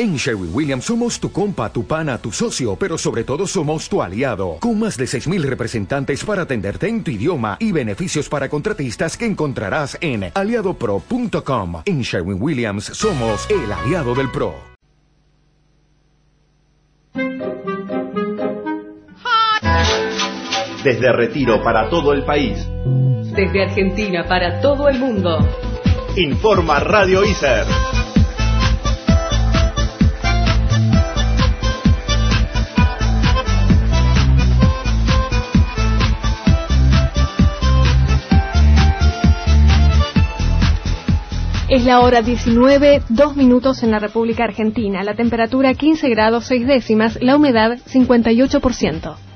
En Sherwin Williams somos tu compa, tu pana, tu socio, pero sobre todo somos tu aliado, con más de 6.000 representantes para atenderte en tu idioma y beneficios para contratistas que encontrarás en aliadopro.com. En Sherwin Williams somos el aliado del PRO. Desde Retiro para todo el país. Desde Argentina para todo el mundo. Informa Radio ICER. Es la hora 19, dos minutos en la República Argentina. La temperatura 15 grados 6 décimas, la humedad 58%.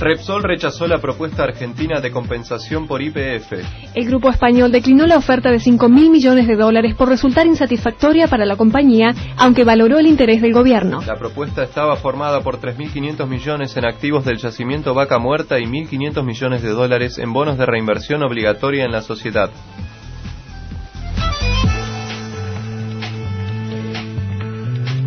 Repsol rechazó la propuesta argentina de compensación por IPF. El grupo español declinó la oferta de 5 mil millones de dólares por resultar insatisfactoria para la compañía, aunque valoró el interés del gobierno. La propuesta estaba formada por 3.500 millones en activos del yacimiento Vaca Muerta y 1.500 millones de dólares en bonos de reinversión obligatoria en la sociedad.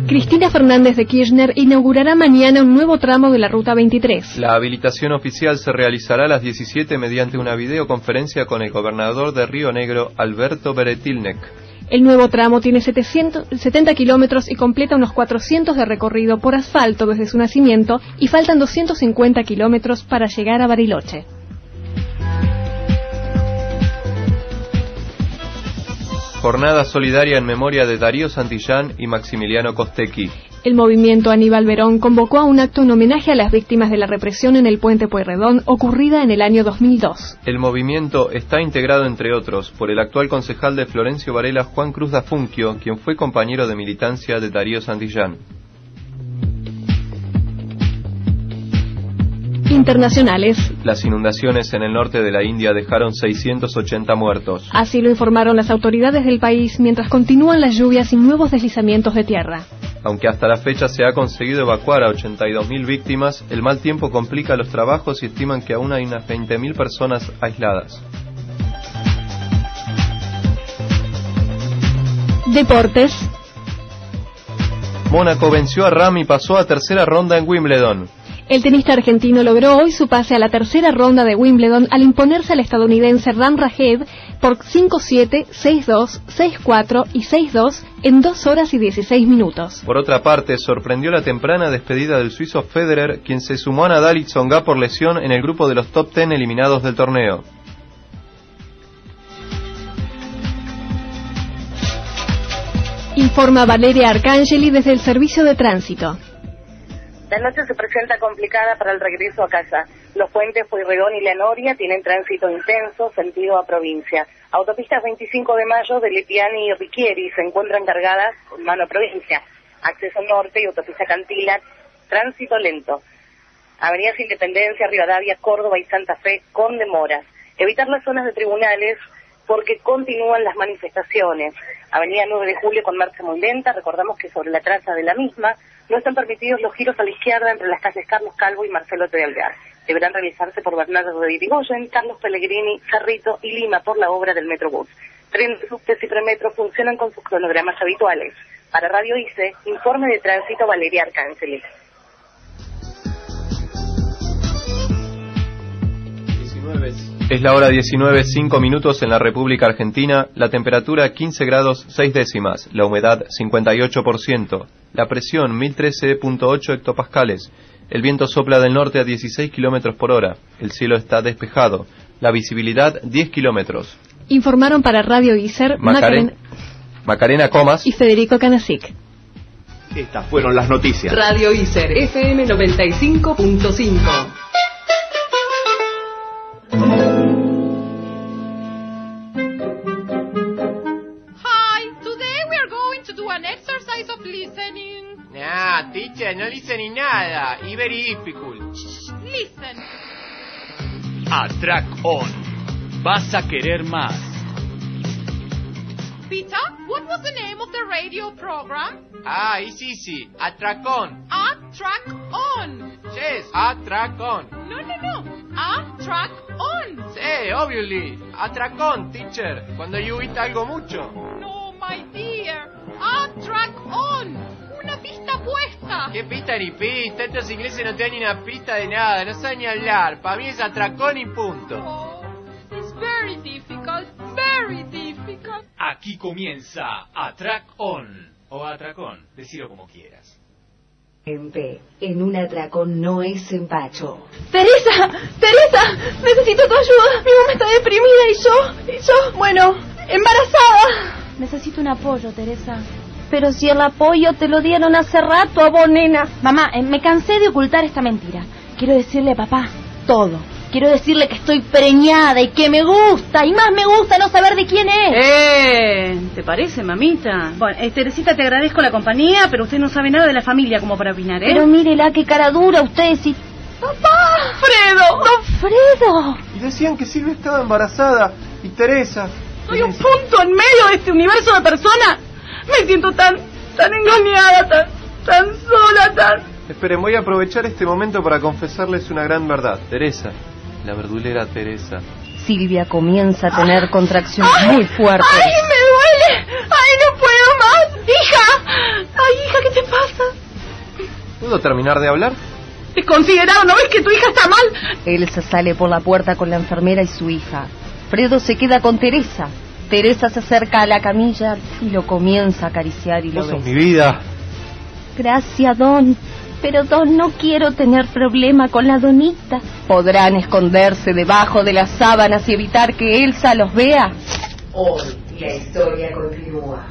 Cristina Fernández de Kirchner inaugurará mañana un nuevo tramo de la Ruta 23. La habilitación oficial se realizará a las 17 mediante una videoconferencia con el gobernador de Río Negro, Alberto Beretilnek. El nuevo tramo tiene 770 kilómetros y completa unos 400 de recorrido por asfalto desde su nacimiento y faltan 250 kilómetros para llegar a Bariloche. Jornada solidaria en memoria de Darío Santillán y Maximiliano Costecchi. El movimiento Aníbal Verón convocó a un acto en homenaje a las víctimas de la represión en el puente Pueyrredón ocurrida en el año 2002. El movimiento está integrado, entre otros, por el actual concejal de Florencio Varela, Juan Cruz da Funquio, quien fue compañero de militancia de Darío Santillán. Internacionales. Las inundaciones en el norte de la India dejaron 680 muertos. Así lo informaron las autoridades del país mientras continúan las lluvias y nuevos deslizamientos de tierra. Aunque hasta la fecha se ha conseguido evacuar a 82.000 víctimas, el mal tiempo complica los trabajos y estiman que aún hay unas 20.000 personas aisladas. Deportes. Mónaco venció a Ram y pasó a tercera ronda en Wimbledon. El tenista argentino logró hoy su pase a la tercera ronda de Wimbledon al imponerse al estadounidense Ram Rahed por 5-7, 6-2, 6-4 y 6-2 en 2 horas y 16 minutos. Por otra parte, sorprendió la temprana despedida del suizo Federer, quien se sumó a Nadal y Tsonga por lesión en el grupo de los top 10 eliminados del torneo. Informa Valeria Arcangeli desde el Servicio de Tránsito. La noche se presenta complicada para el regreso a casa. Los puentes Pueyrredón y La tienen tránsito intenso, sentido a provincia. Autopistas 25 de mayo de Letiani y Riquieri se encuentran cargadas con mano a provincia. Acceso norte y autopista Cantila, tránsito lento. Avenidas Independencia, Rivadavia, Córdoba y Santa Fe con demoras. Evitar las zonas de tribunales porque continúan las manifestaciones. Avenida 9 de Julio con marcha muy lenta, recordamos que sobre la traza de la misma no están permitidos los giros a la izquierda entre las calles Carlos Calvo y Marcelo T. Alvear. Deberán realizarse por Bernardo de Irigoyen, Carlos Pellegrini, Cerrito y Lima por la obra del Metrobús. Trenes, subtes y premetro funcionan con sus cronogramas habituales. Para Radio ICE, informe de tránsito Valeria Arcángeles. Es la hora 19, 5 minutos en la República Argentina, la temperatura 15 grados 6 décimas, la humedad 58%, la presión 1013.8 hectopascales, el viento sopla del norte a 16 kilómetros por hora, el cielo está despejado, la visibilidad 10 kilómetros. Informaron para Radio ICER Macarena, Macarena Comas y Federico Canasic. Estas fueron las noticias. Radio ICER FM 95.5. Teacher, no listen ni nada. Y very difficult. Listen. A track on. Vas a querer más. Peter, what was the name of the radio program? Ah, it's easy. A track on. A track on. Yes, a track on. No, no, no. A track on. Sí, obviously. A track on, teacher. Cuando you eat algo mucho. No, my dear. ¿Qué pista ni pista? Estos ingleses no te dan ni una pista de nada, no saben ni hablar. Para mí es atracón y punto. Oh, it's very difficult, very difficult. Aquí comienza Atrack On. O Atracón, decilo como quieras. Gente, en un atracón no es empacho. Teresa, Teresa, necesito tu ayuda. Mi mamá está deprimida y yo, y yo, bueno, embarazada. Necesito un apoyo, Teresa. Pero si el apoyo te lo dieron hace rato, abonena. Mamá, eh, me cansé de ocultar esta mentira. Quiero decirle a papá todo. Quiero decirle que estoy preñada y que me gusta. Y más me gusta no saber de quién es. Eh, ¿te parece, mamita? Bueno, eh, Teresita, te agradezco la compañía, pero usted no sabe nada de la familia como para opinar, ¿eh? Pero mírela, qué cara dura usted sí. ¡Papá! ¡Fredo! ¡No, Fredo! Y decían que Silvia estaba embarazada. Y Teresa. Soy un punto en medio de este universo de personas. Me siento tan, tan engañada, tan, tan sola, tan... Esperen, voy a aprovechar este momento para confesarles una gran verdad. Teresa, la verdulera Teresa. Silvia comienza a tener contracciones muy fuertes. ¡Ay, me duele! ¡Ay, no puedo más! ¡Hija! ¡Ay, hija, qué te pasa! ¿Puedo terminar de hablar? Desconsiderado, ¿no ves que tu hija está mal? Elsa sale por la puerta con la enfermera y su hija. Fredo se queda con Teresa. Teresa se acerca a la camilla y lo comienza a acariciar y lo Vos sos besa. mi vida. Gracias, Don. Pero, Don, no quiero tener problema con la donita. ¿Podrán esconderse debajo de las sábanas y evitar que Elsa los vea? Hoy la historia continúa.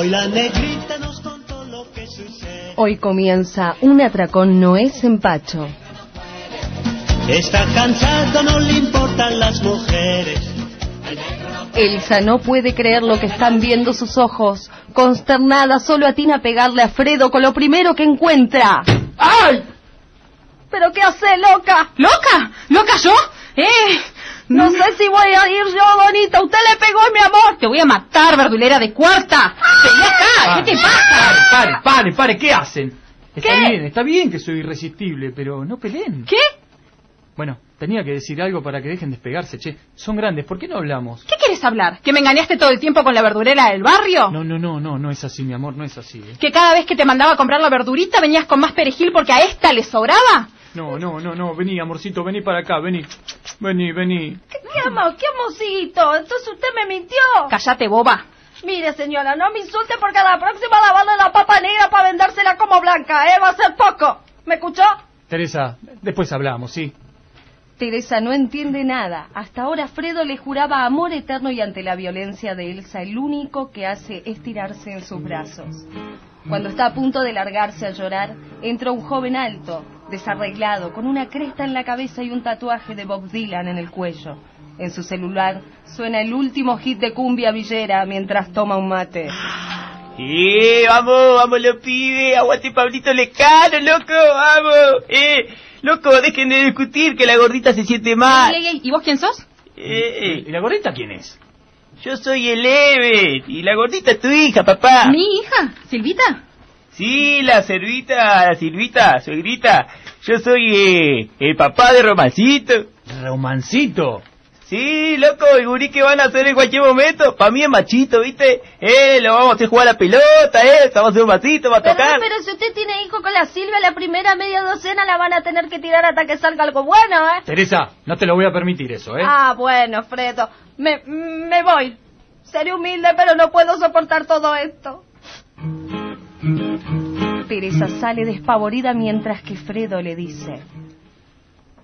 Hoy la negrita nos contó lo que sucede. Hoy comienza un atracón no es empacho. Está cansado, no le importan las mujeres. Elsa no puede creer lo que están viendo sus ojos. Consternada, solo atina a pegarle a Fredo con lo primero que encuentra. ¡Ay! ¿Pero qué hace, loca? ¿Loca? ¿Loca yo? ¡Eh! No sé si voy a ir yo, Bonita. Usted le pegó, mi amor. Te voy a matar, verdulera de cuarta. Vení acá. ¿Qué te pasa? Pare, pare, pare, ¿qué hacen? Está ¿Qué? bien, está bien que soy irresistible, pero no peleen. ¿Qué? Bueno, tenía que decir algo para que dejen despegarse, che. Son grandes, ¿por qué no hablamos? ¿Qué quieres hablar? ¿Que me engañaste todo el tiempo con la verdurera del barrio? No, no, no, no, no es así, mi amor, no es así. ¿eh? ¿Que cada vez que te mandaba a comprar la verdurita venías con más perejil porque a esta le sobraba? No, no, no, no, vení, amorcito, vení para acá, vení. Vení, vení. ¿Qué amo? ¿Qué amosito? Entonces usted me mintió. Cállate, boba. Mire, señora, no me insulte porque a la próxima lavarle la papa negra para vendérsela como blanca, ¿eh? Va a ser poco. ¿Me escuchó? Teresa, después hablamos, ¿sí? Teresa no entiende nada. Hasta ahora Fredo le juraba amor eterno y ante la violencia de Elsa el único que hace es tirarse en sus brazos. Cuando está a punto de largarse a llorar, entra un joven alto, desarreglado, con una cresta en la cabeza y un tatuaje de Bob Dylan en el cuello. En su celular suena el último hit de cumbia villera mientras toma un mate. ¡Eh, vamos, vamos los pibes! ¡Aguante Pablito Lecano, loco! ¡Vamos! ¡Eh, loco, dejen de discutir que la gordita se siente mal! Ey, ey, ey, ¿Y vos quién sos? Eh, ¿Y la gordita quién es? yo soy el Eben, y la gordita es tu hija, papá. ¿Mi hija? ¿Silvita? Sí, la servita, la Silvita, suegrita. Yo soy eh, el papá de Romancito. Romancito. Sí, loco, el gurí que van a hacer en cualquier momento. Pa' mí es machito, ¿viste? Eh, lo vamos a hacer jugar a la pelota, eh. Estamos a hacer un vasito, va a Pero, tocar. pero si usted tiene hijo con la Silvia, la primera media docena la van a tener que tirar hasta que salga algo bueno, ¿eh? Teresa, no te lo voy a permitir eso, ¿eh? Ah, bueno, Fredo. Me, me voy. Seré humilde, pero no puedo soportar todo esto. Teresa sale despavorida mientras que Fredo le dice.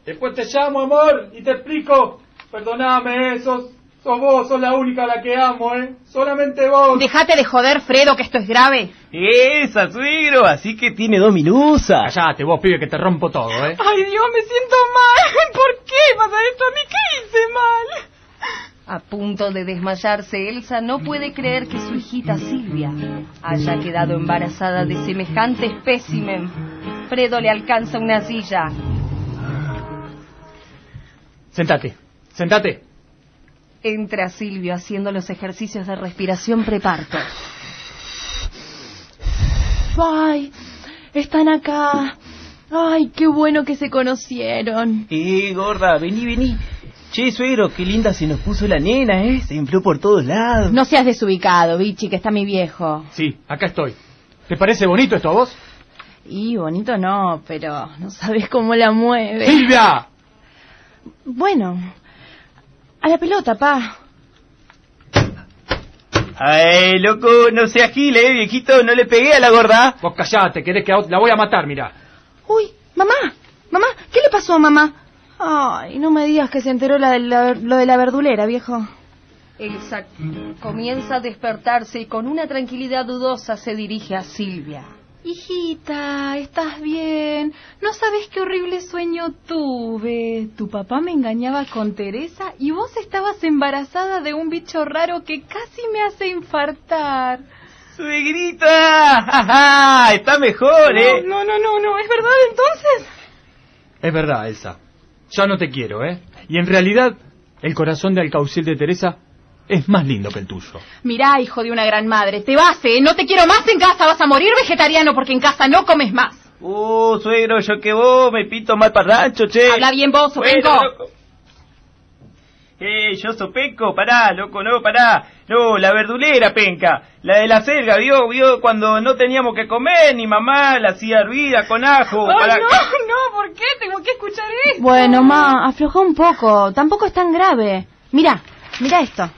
Después te llamo, amor, y te explico. Perdóname, eh, sos, sos vos, sos la única a la que amo, ¿eh? Solamente vos. Dejate de joder, Fredo, que esto es grave. Esa, suegro, así que tiene dos minusas. Callate, vos, pibe, que te rompo todo, ¿eh? Ay, Dios, me siento mal. ¿Por qué pasa esto a mí? ¿Qué hice mal? A punto de desmayarse, Elsa no puede creer que su hijita Silvia haya quedado embarazada de semejante espécimen. Fredo le alcanza una silla. Sentate, sentate. Entra Silvio haciendo los ejercicios de respiración preparto. Ay, están acá. Ay, qué bueno que se conocieron. Eh, gorda, vení, vení. Che, suegro, qué linda se nos puso la nena, ¿eh? Se infló por todos lados. No seas desubicado, bichi, que está mi viejo. Sí, acá estoy. ¿Te parece bonito esto a vos? Y bonito no, pero no sabes cómo la mueve. ¡Silvia! Bueno, a la pelota, pa. Ay, loco, no seas gil, eh, viejito, no le pegué a la gorda. Vos callate, querés que a- la voy a matar, mira. Uy, mamá, mamá, ¿qué le pasó a mamá? Ay, no me digas que se enteró la de la- lo de la verdulera, viejo. Elsa comienza a despertarse y con una tranquilidad dudosa se dirige a Silvia. Hijita, ¿estás bien? No sabes qué horrible sueño tuve. Tu papá me engañaba con Teresa y vos estabas embarazada de un bicho raro que casi me hace infartar. ¡Suegrita! Está mejor, ¿eh? No, no, no, no, ¿es verdad entonces? Es verdad, Elsa. Ya no te quiero, ¿eh? Y en realidad, el corazón de Alcaucil de Teresa es más lindo que el tuyo. Mirá, hijo de una gran madre, te vas, ¿eh? No te quiero más en casa, vas a morir vegetariano porque en casa no comes más. Uh, suegro, yo que vos me pito mal parrancho, che. Habla bien vos, Bueno, loco. Eh, yo soy penco, pará, loco, no, pará. No, la verdulera, penca. La de la selga, vio, vio cuando no teníamos que comer, ni mamá la hacía hervida con ajo. Ay, para- no, no, ¿por qué? Tengo que escuchar esto. Bueno, ma, afloja un poco. Tampoco es tan grave. Mira, mira esto.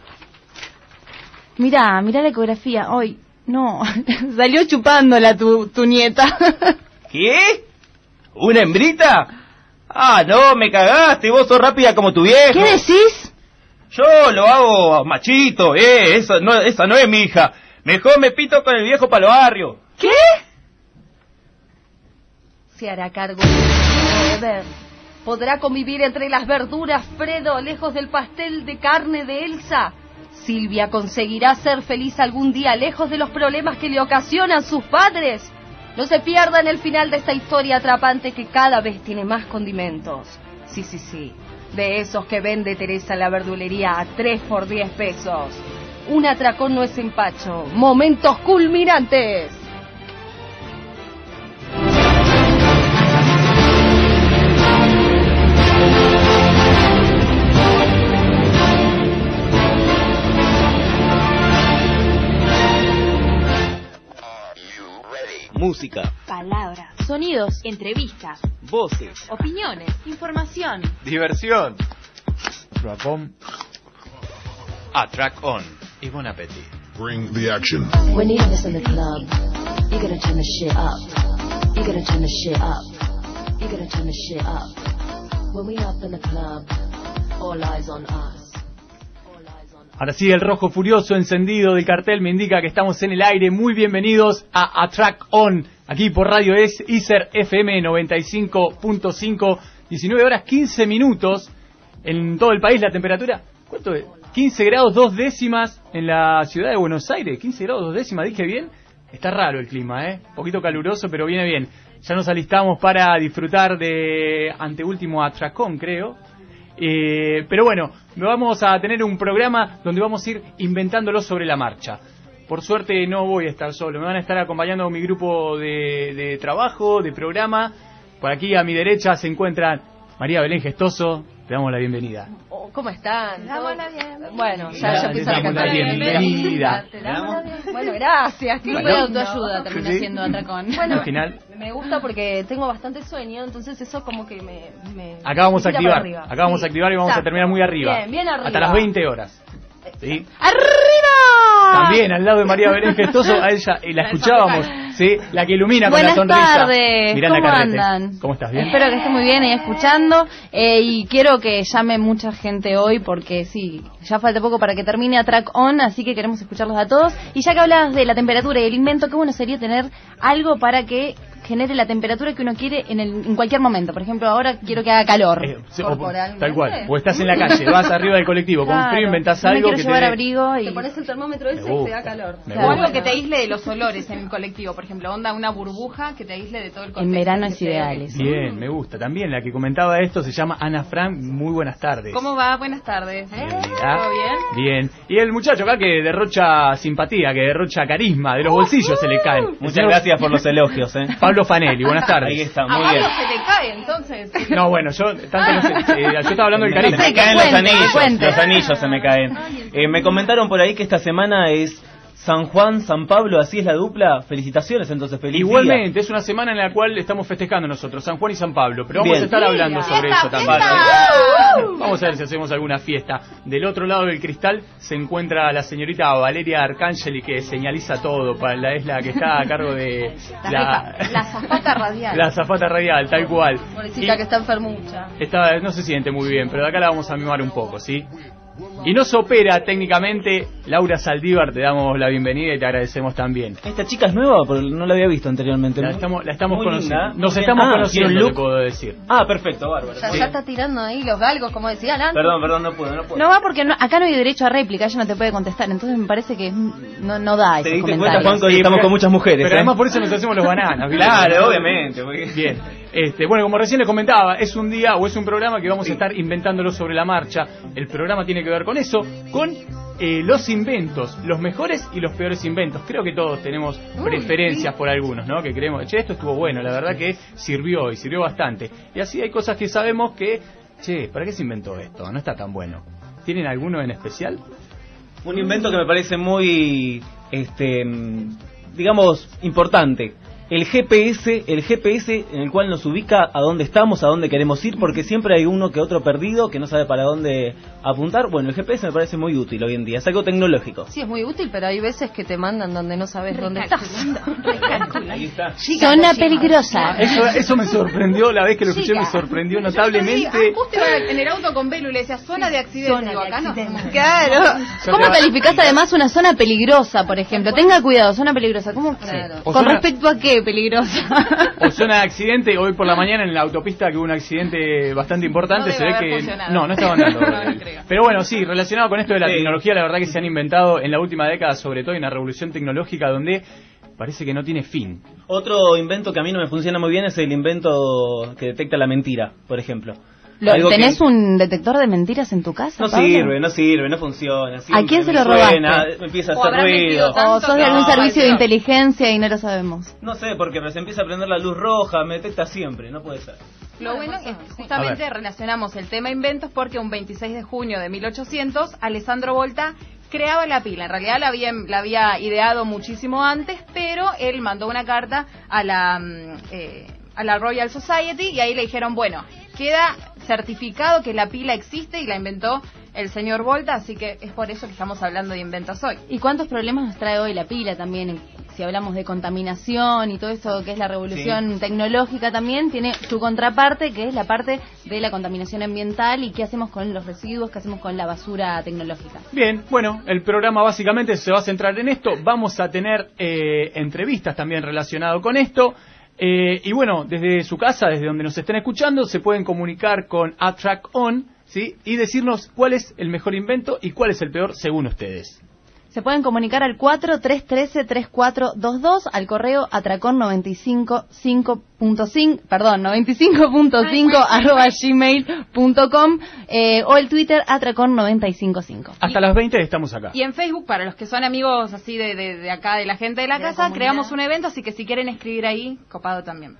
Mira, mira la ecografía. Hoy, no, salió chupándola tu, tu nieta. ¿Qué? ¿Una hembrita? Ah, no, me cagaste, vos sos rápida como tu viejo. ¿Qué decís? Yo lo hago machito, eh, esa no, esa no es mi hija. Mejor me pito con el viejo para los barrios. ¿Qué? Se hará cargo de deber. ¿Podrá convivir entre las verduras Fredo lejos del pastel de carne de Elsa? ¿Silvia conseguirá ser feliz algún día lejos de los problemas que le ocasionan sus padres? No se pierdan el final de esta historia atrapante que cada vez tiene más condimentos. Sí, sí, sí. De esos que vende Teresa la verdulería a 3 por 10 pesos. Un atracón no es empacho. Momentos culminantes. Música, Palabras, sonidos, entrevistas, voces, opiniones, información. Diversión. Rapón. A track on. Y bon appetit. Bring the action. When you have this in the club, you gotta turn the shit up. You gotta turn the shit up. You gotta turn the shit up. When we up in the club, all eyes on us. Ahora sí, el rojo furioso encendido del cartel me indica que estamos en el aire. Muy bienvenidos a A Track On, aquí por Radio Es ICER FM 95.5, 19 horas 15 minutos en todo el país. La temperatura, ¿cuánto es? 15 grados dos décimas en la ciudad de Buenos Aires. 15 grados dos décimas, dije bien. Está raro el clima, ¿eh? Un poquito caluroso, pero viene bien. Ya nos alistamos para disfrutar de anteúltimo A Track On, creo. Eh, pero bueno, vamos a tener un programa donde vamos a ir inventándolo sobre la marcha. Por suerte no voy a estar solo, me van a estar acompañando mi grupo de, de trabajo, de programa. Por aquí a mi derecha se encuentran María Belén Gestoso, le damos la bienvenida. Oh, ¿Cómo están? Damos ¿Todo- la bienvenida. Bueno, ya, ya empieza a damos la cantar. bienvenida. Te damos la bienvenida. Bueno, gracias. qué Grupo de autoayuda termina Sí. siendo atracón. Bueno, Al final, me gusta porque tengo bastante sueño, entonces eso como que me... me acá vamos a activar, arriba. acá vamos a activar y vamos a terminar muy arriba. Bien, bien arriba. Hasta las 20 horas. ¿Sí? ¡Arriba! También al lado de María Belén Gestoso, a ella y la escuchábamos, ¿sí? La que ilumina con la sonrisa. tardes, ¿cómo andan? ¿Cómo estás? ¿Bien? Espero que esté muy bien ahí escuchando eh, y quiero que llame mucha gente hoy porque sí, ya falta poco para que termine a Track On, así que queremos escucharlos a todos. Y ya que hablabas de la temperatura y el invento, qué bueno sería tener algo para que genere la temperatura que uno quiere en, el, en cualquier momento. Por ejemplo, ahora quiero que haga calor. Eh, sí, o- tal cual. O estás en la calle, vas arriba del colectivo, con Claro. frío inventás No me algo quiero que llevar te... abrigo y... Te pones el termómetro ese y te da calor. O algo que te aísle de los olores en el colectivo, por ejemplo, onda una burbuja que te aísle de todo el contexto. En verano es ideal eso. Bien, me gusta. También la que comentaba esto se llama Ana Fran. Muy buenas tardes. ¿Cómo va? Buenas tardes. Bienvenida. ¿Todo bien? Bien. Y el muchacho acá que derrocha simpatía, que derrocha carisma, de los bolsillos se le caen. El Muchas gracias por los elogios, ¿eh? Pablo Fanelli, buenas tardes. Ahí está, A muy Pablo bien. se le cae, entonces. No, bueno, yo tanto no sé, eh, yo estaba hablando del Se carisma. me caen los anillos, los anillos se me caen. Eh, me comentaron por ahí que esta semana es San Juan, San Pablo, así es la dupla. Felicitaciones entonces, feliz día. Igualmente, es una semana en la cual estamos festejando nosotros, San Juan y San Pablo, pero vamos Bien. a estar hablando Fiesta, sobre eso también. fiesta. Vamos a ver si hacemos alguna fiesta. Del otro lado del cristal se encuentra la señorita Valeria Arcangeli que señaliza todo, para la, es la que está a cargo de La, la zafata radial. la zafata radial, tal cual. Pobrecita Y que está enfermucha. está- no se siente muy bien, pero de acá la vamos a mimar un poco, ¿sí? Y nos opera técnicamente Laura Saldívar, te damos la bienvenida y te agradecemos también. ¿Esta chica es nueva? Porque no la había visto anteriormente. La estamos, la estamos conociendo. linda. Nos estamos. Ah, conociendo, te puedo decir. Ah, perfecto, bárbaro. Ya, Sí. ya está tirando ahí los galgos, como decía Alan. Perdón, perdón, no puedo, no puedo. No va porque no- acá no hay derecho a réplica, ella no te puede contestar, entonces me parece que no, no da Te esos diste cuenta, comentarios. Juan, que Sí, estamos con muchas mujeres. Pero ¿eh? además por eso nos hacemos los bananas. Claro, obviamente. porque- Bien. Este, bueno, como recién les comentaba, es un día o es un programa que vamos a estar inventándolo sobre la marcha. El programa tiene que ver con eso, con eh, los inventos, los mejores y los peores inventos. Creo que todos tenemos preferencias por algunos, ¿no? Que creemos, che, esto estuvo bueno, la verdad que sirvió y sirvió bastante. Y así hay cosas que sabemos que, che, ¿para qué se inventó esto? No está tan bueno. ¿Tienen alguno en especial? Un invento que me parece muy, este, digamos, importante. El GPS, el GPS en el cual nos ubica a dónde estamos, a dónde queremos ir, porque siempre hay uno que otro perdido que no sabe para dónde apuntar. Bueno, el GPS me parece muy útil hoy en día, es algo tecnológico. Sí, es muy útil, pero hay veces que te mandan donde no sabes dónde estás. Ahí está. Zona peligrosa. Eso, eso me sorprendió, la vez que lo escuché me sorprendió notablemente. ah, justo iba en el auto con Belu y le decía zona de accidente. Zona Digo, de acá no. Claro. ¿Cómo te- calificás además una zona peligrosa, por ejemplo? Tenga cuidado, zona peligrosa. ¿Cómo? O ¿Con zona- respecto a qué peligrosa? O zona de accidente, hoy por la mañana en la autopista que hubo un accidente bastante importante, No se ve que... funcionado. No, no estaba andando. No, no creo. Pero bueno, sí, relacionado con esto de la Sí. tecnología, la verdad que se han inventado en la última década, sobre todo en una revolución tecnológica donde parece que no tiene fin. Otro invento que a mí no me funciona muy bien es el invento que detecta la mentira, por ejemplo. Lo- que- ¿Tenés un detector de mentiras en tu casa? No Pablo? sirve, no sirve, no funciona. siempre quién se lo suena, robaste? Me empieza a O hacer ruido. ¿O sos de algún No, servicio de inteligencia y no lo sabemos? No sé, porque me se empieza a prender la luz roja, me detecta siempre, no puede ser. Lo bueno es que justamente relacionamos el tema inventos porque un 26 de junio de 1800 Alessandro Volta creaba la pila. En realidad la había, la había ideado muchísimo antes, pero él mandó una carta a la, mm, eh, a la Royal Society y ahí le dijeron, bueno, queda certificado que la pila existe y la inventó el señor Volta, así que es por eso que estamos hablando de inventos hoy. ¿Y cuántos problemas nos trae hoy la pila también? Si hablamos de contaminación y todo eso que es la revolución tecnológica también, tiene su contraparte que es la parte de la contaminación ambiental y qué hacemos con los residuos, qué hacemos con la basura tecnológica. Bien, bueno, el programa básicamente se va a centrar en esto. Vamos a tener eh, entrevistas también relacionado con esto. Eh, y bueno, desde su casa, desde donde nos estén escuchando, se pueden comunicar con Attrack On, ¿sí? Y decirnos cuál es el mejor invento y cuál es el peor según ustedes. Se pueden comunicar al 4313-3422, al correo atracón955, perdón, 95.5 arroba gmail.com eh, o el Twitter atracón955. Hasta las 20 estamos acá. Y en Facebook, para los que son amigos así de, de, de acá, de la gente de la De la casa, comunidad. creamos un evento, así que si quieren escribir ahí, copado también.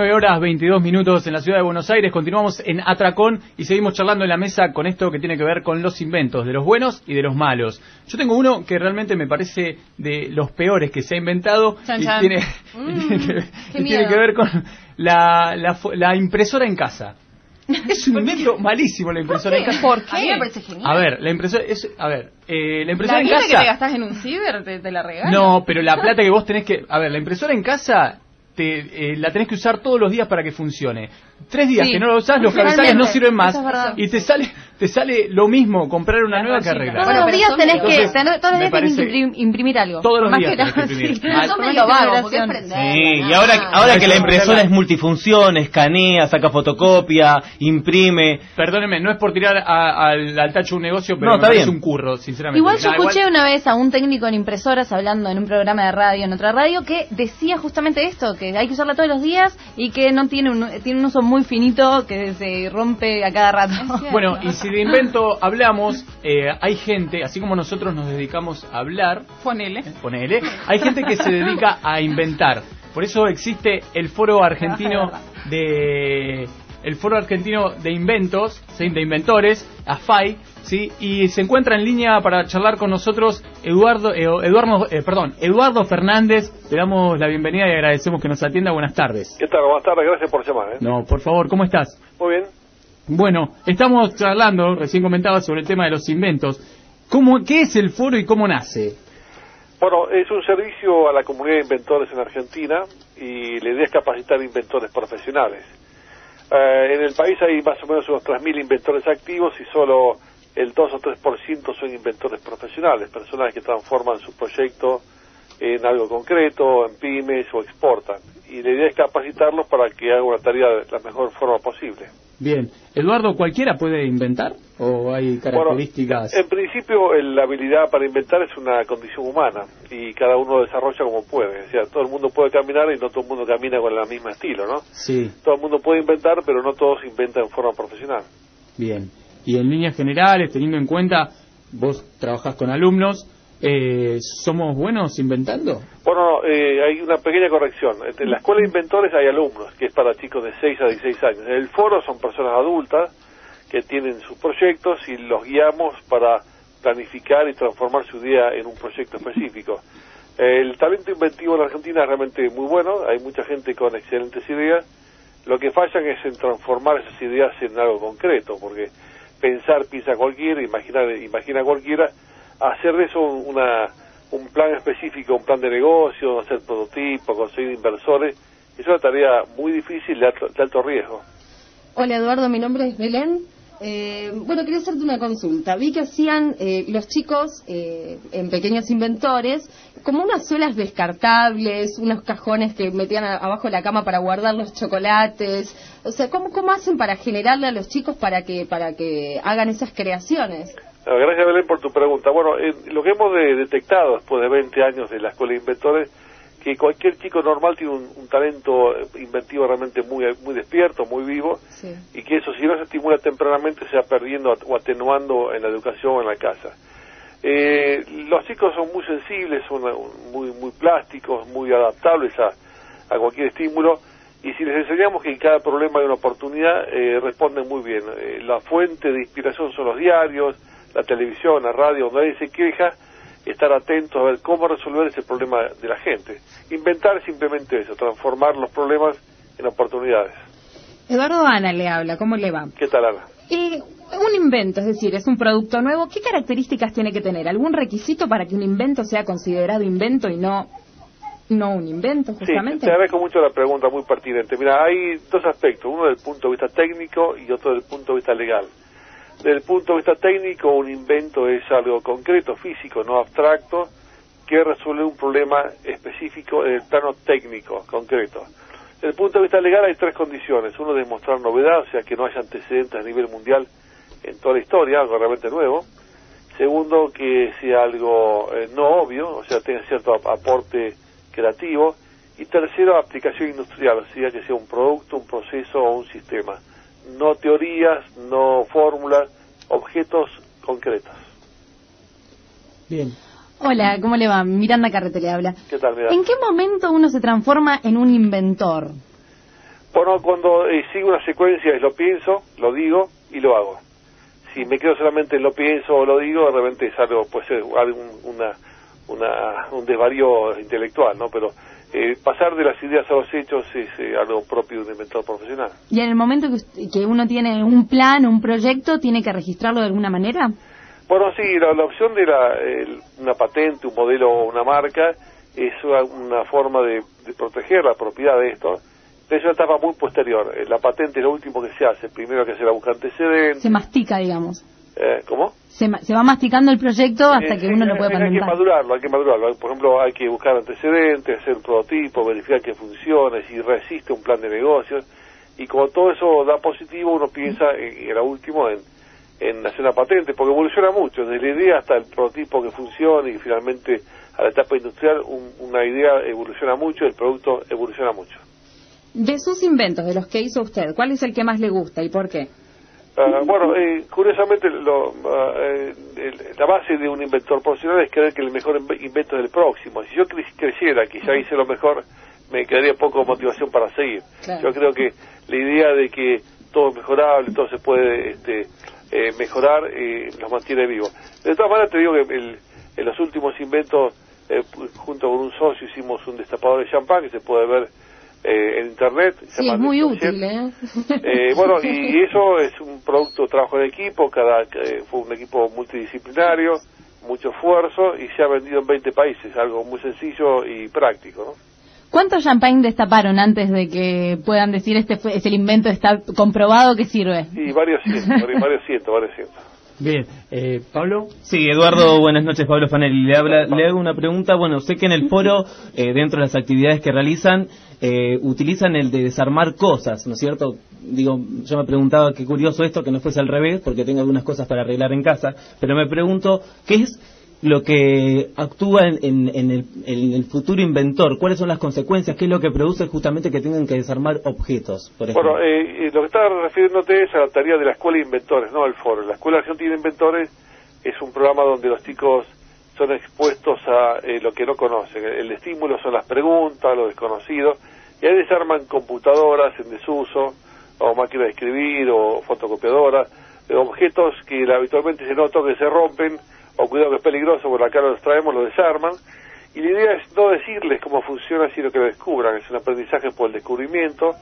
19 horas 22 minutos en la ciudad de Buenos Aires. Continuamos en Atracón y seguimos charlando en la mesa con esto que tiene que ver con los inventos, de los buenos y de los malos. Yo tengo uno que realmente me parece de los peores que se ha inventado Chan, y chan. tiene, Mm, y tiene que, y tiene que ver con la, la, impresora en casa. Es un invento malísimo la impresora en casa. ¿Por A mí qué? me parece genial. A ver, la impresora es, a ver, eh, la impresora La en guita que te casa. gastás en un ciber te, te la regalan. No, pero la plata que vos tenés que... A ver, la impresora en casa te, eh, la tenés que usar todos los días para que funcione. Tres días Sí. que no la usás, los cabezales no sirven más. es. Y te sale te sale lo mismo comprar una nueva que arreglar. Todos los días tenés que, Entonces, tenés- todos los días tenés que imprim- imprimir algo. Todos los Más días que tenés que nada, imprimir. sí. Mal. Sos Sos medio vago, porque es generación. prender. Sí, y ahora, ahora que la impresora es multifunción, escanea, saca fotocopia, imprime. Perdónenme, no es por tirar a- al, al tacho un negocio, pero No, está bien. un curro, sinceramente. Igual yo escuché una vez a un técnico en impresoras hablando en un programa de radio, en otra radio, que decía justamente esto, que hay que usarla todos los días y que no tiene un, tiene un uso muy finito que se rompe a cada rato. Bueno, y si de invento hablamos, eh, hay gente, así como nosotros nos dedicamos a hablar, Ponele. ponele, hay gente que se dedica a inventar. Por eso existe el Foro Argentino de el Foro Argentino de Inventos, de inventores, AFAI, sí, y se encuentra en línea para charlar con nosotros Eduardo eh, Eduardo eh, perdón, Eduardo Fernández. Le damos la bienvenida y agradecemos que nos atienda. Buenas tardes. ¿Qué tal? Buenas tardes, gracias por llamar. ¿eh? No, por favor, ¿cómo estás? Muy bien. Bueno, estamos charlando, recién comentaba sobre el tema de los inventos. ¿Cómo, ¿Qué es el foro y cómo nace? Bueno, es un servicio a la comunidad de inventores en Argentina y la idea es capacitar inventores profesionales. Eh, en el país hay más o menos unos 3.000 inventores activos y solo el 2 o 3% son inventores profesionales, personas que transforman su proyecto en algo concreto, en pymes o exportan. Y la idea es capacitarlos para que hagan una tarea de la mejor forma posible. Bien, Eduardo, ¿cualquiera puede inventar? ¿O hay características? En principio, la habilidad para inventar es una condición humana y cada uno lo desarrolla como puede. O sea, todo el mundo puede caminar y no todo el mundo camina con el mismo estilo, ¿no? Sí, Todo el mundo puede inventar, pero no todos inventan en forma profesional. bien. Y en líneas generales, teniendo en cuenta, vos trabajás con alumnos, eh, ¿somos buenos inventando? Bueno, no, eh, hay una pequeña corrección. En la escuela de inventores hay alumnos, que es para chicos de 6 a 16 años. En el foro son personas adultas que tienen sus proyectos y los guiamos para planificar y transformar su idea en un proyecto específico. El talento inventivo en Argentina es realmente muy bueno, hay mucha gente con excelentes ideas. Lo que fallan es en transformar esas ideas en algo concreto, porque pensar piensa cualquiera, imaginar imagina cualquiera, hacer de eso una, un plan específico, un plan de negocio, hacer prototipos, conseguir inversores, es una tarea muy difícil de alto, de alto riesgo. Hola Eduardo, mi nombre es Belén. Eh, bueno, quería hacerte una consulta. Vi que hacían eh, los chicos eh, en pequeños inventores como unas suelas descartables, unos cajones que metían abajo de la cama para guardar los chocolates. O sea, ¿cómo, cómo hacen para generarle a los chicos para que para que hagan esas creaciones? Ah, Gracias Belén por tu pregunta. Bueno, eh, lo que hemos de- detectado después de 20 años de la Escuela de Inventores, que cualquier chico normal tiene un, un talento eh, inventivo realmente muy, muy despierto, muy vivo, y que eso si no se estimula tempranamente se va perdiendo o atenuando en la educación o en la casa. Eh, los chicos son muy sensibles, son eh, muy, muy plásticos, muy adaptables a, a cualquier estímulo y si les enseñamos que en cada problema hay una oportunidad, eh, responden muy bien. Eh, la fuente de inspiración son los diarios, la televisión, la radio, donde nadie se queja, estar atentos a ver cómo resolver ese problema de la gente. Inventar es simplemente eso, transformar los problemas en oportunidades. Eduardo Ana le habla, ¿cómo le va? ¿Qué tal, Ana? Eh, un invento, es decir, es un producto nuevo, ¿qué características tiene que tener? ¿Algún requisito para que un invento sea considerado invento y no, no un invento, Sí, justamente? te agradezco mucho la pregunta, muy pertinente. Mira, hay dos aspectos, uno desde el punto de vista técnico y otro desde el punto de vista legal. Desde el punto de vista técnico, un invento es algo concreto, físico, no abstracto, que resuelve un problema específico en el plano técnico, concreto. Desde el punto de vista legal hay tres condiciones. Uno, demostrar novedad, o sea, que no haya antecedentes a nivel mundial en toda la historia, algo realmente nuevo. Segundo, que sea algo eh, no obvio, o sea, tenga cierto ap- aporte creativo. Y tercero, aplicación industrial, o sea, que sea un producto, un proceso o un sistema. No teorías, no fórmulas, objetos concretos. Bien. Hola, ¿cómo le va? Miranda Carrete le habla. ¿Qué tal, Miranda? ¿En qué momento uno se transforma en un inventor? Bueno, cuando eh, sigo una secuencia y lo pienso, lo digo y lo hago. Si me quedo solamente en lo pienso o lo digo, de repente es algo, puede ser algún, una, una, un desvarío intelectual, ¿no? Pero eh, pasar de las ideas a los hechos es eh, algo propio de un inventor profesional. Y en el momento que, usted- que uno tiene un plan, un proyecto, ¿tiene que registrarlo de alguna manera? Bueno, sí, la, la opción de la, el- una patente, un modelo o una marca es una, una forma de, de proteger la propiedad de esto. Es una etapa muy posterior. Eh, La patente es lo último que se hace. Primero que se la busca antecedentes. Se mastica, digamos. Eh, ¿Cómo? Se, se va masticando el proyecto hasta Eh, que uno lo hay- puede Hay que patentar. madurarlo, hay que madurarlo. Por ejemplo, hay que buscar antecedentes, hacer un prototipo, verificar que funcione, si resiste un plan de negocios. Y como todo eso da positivo, uno piensa, en, en la último, en, en hacer una patente, porque evoluciona mucho, desde la idea hasta el prototipo que funcione y finalmente a la etapa industrial, un- una idea evoluciona mucho, el producto evoluciona mucho. De sus inventos, de los que hizo usted, ¿cuál es el que más le gusta y por qué? Ah, bueno, eh, curiosamente, lo, ah, eh, el- la base de un inventor profesional es creer que el mejor inve- invento es el próximo. Si yo cre- creyera que ya hice lo mejor, me quedaría poco motivación para seguir. Claro. Yo creo que la idea de que todo es mejorable, todo se puede este, eh, mejorar, eh, nos mantiene vivos. De todas maneras, te digo que el- en los últimos inventos, eh, junto con un socio, hicimos un destapador de champán que se puede ver eh, en internet. Sí, es muy útil, ¿eh? Eh, bueno, y eso es un producto, trabajo en equipo, cada eh, fue un equipo multidisciplinario, mucho esfuerzo y se ha vendido en 20 países, algo muy sencillo y práctico, ¿no? ¿Cuántos champagne destaparon antes de que puedan decir este fue, es el invento, está comprobado que sirve? Y varios cientos, varios cientos, varios cientos. Bien, eh, Pablo. Sí, Eduardo, buenas noches, Pablo Fanelli. Le, habla, le hago una pregunta. Bueno, sé que en el foro, eh, dentro de las actividades que realizan, eh, utilizan el de desarmar cosas, ¿no es cierto? Digo, yo me preguntaba qué curioso esto, que no fuese al revés, porque tengo algunas cosas para arreglar en casa, pero me pregunto, ¿qué es lo que actúa en, en- en el, futuro inventor? ¿Cuáles son las consecuencias? ¿Qué es lo que produce justamente que tengan que desarmar objetos, por ejemplo? Bueno, eh, eh, lo que estaba refiriéndote es a la tarea de la Escuela de Inventores, no el foro. La Escuela Argentina de Inventores es un programa donde los chicos son expuestos a eh, lo que no conocen. El, el estímulo son las preguntas, lo desconocido, y ahí desarman computadoras en desuso, o máquinas de escribir, o fotocopiadoras, eh, objetos que habitualmente se nota que se rompen, o cuidado que es peligroso, porque acá los traemos, los desarman, y la idea es no decirles cómo funciona, sino que lo descubran. Es un aprendizaje por el descubrimiento,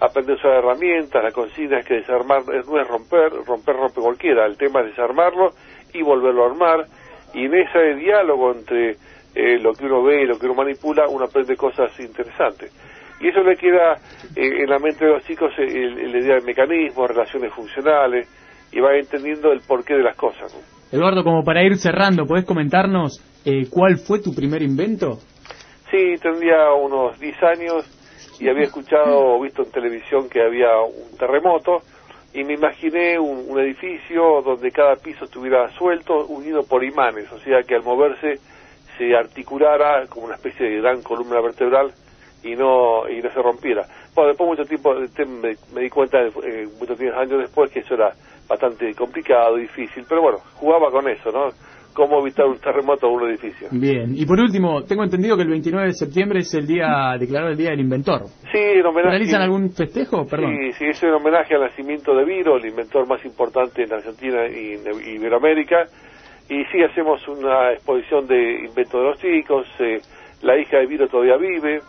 aprender a usar herramientas, la consigna es que desarmar no es romper, romper rompe cualquiera, el tema es desarmarlo y volverlo a armar, y en ese diálogo entre eh, lo que uno ve y lo que uno manipula, uno aprende cosas interesantes. Y eso le queda eh, en la mente de los chicos eh, la idea de mecanismos, relaciones funcionales, y va entendiendo el porqué de las cosas. ¿no? Eduardo, como para ir cerrando, ¿podés comentarnos eh, cuál fue tu primer invento? Sí, tendría unos 10 años y había escuchado o visto en televisión que había un terremoto y me imaginé un, un edificio donde cada piso estuviera suelto, unido por imanes, o sea que al moverse se articulara como una especie de gran columna vertebral y no y no se rompiera. Bueno, después mucho tiempo este, me, me di cuenta, eh, muchos años después, que eso era bastante complicado, difícil, pero bueno, jugaba con eso, ¿no? Cómo evitar un terremoto en un edificio. Bien, y por último, tengo entendido que el 29 de septiembre es el día declarado el Día del Inventor. Sí, en homenaje... ¿Realizan algún festejo? Perdón. Sí, sí, es en homenaje al nacimiento de Viro, el inventor más importante en Argentina y en Iberoamérica. Y sí, hacemos una exposición de inventos de los chicos. eh, la hija de Viro todavía vive.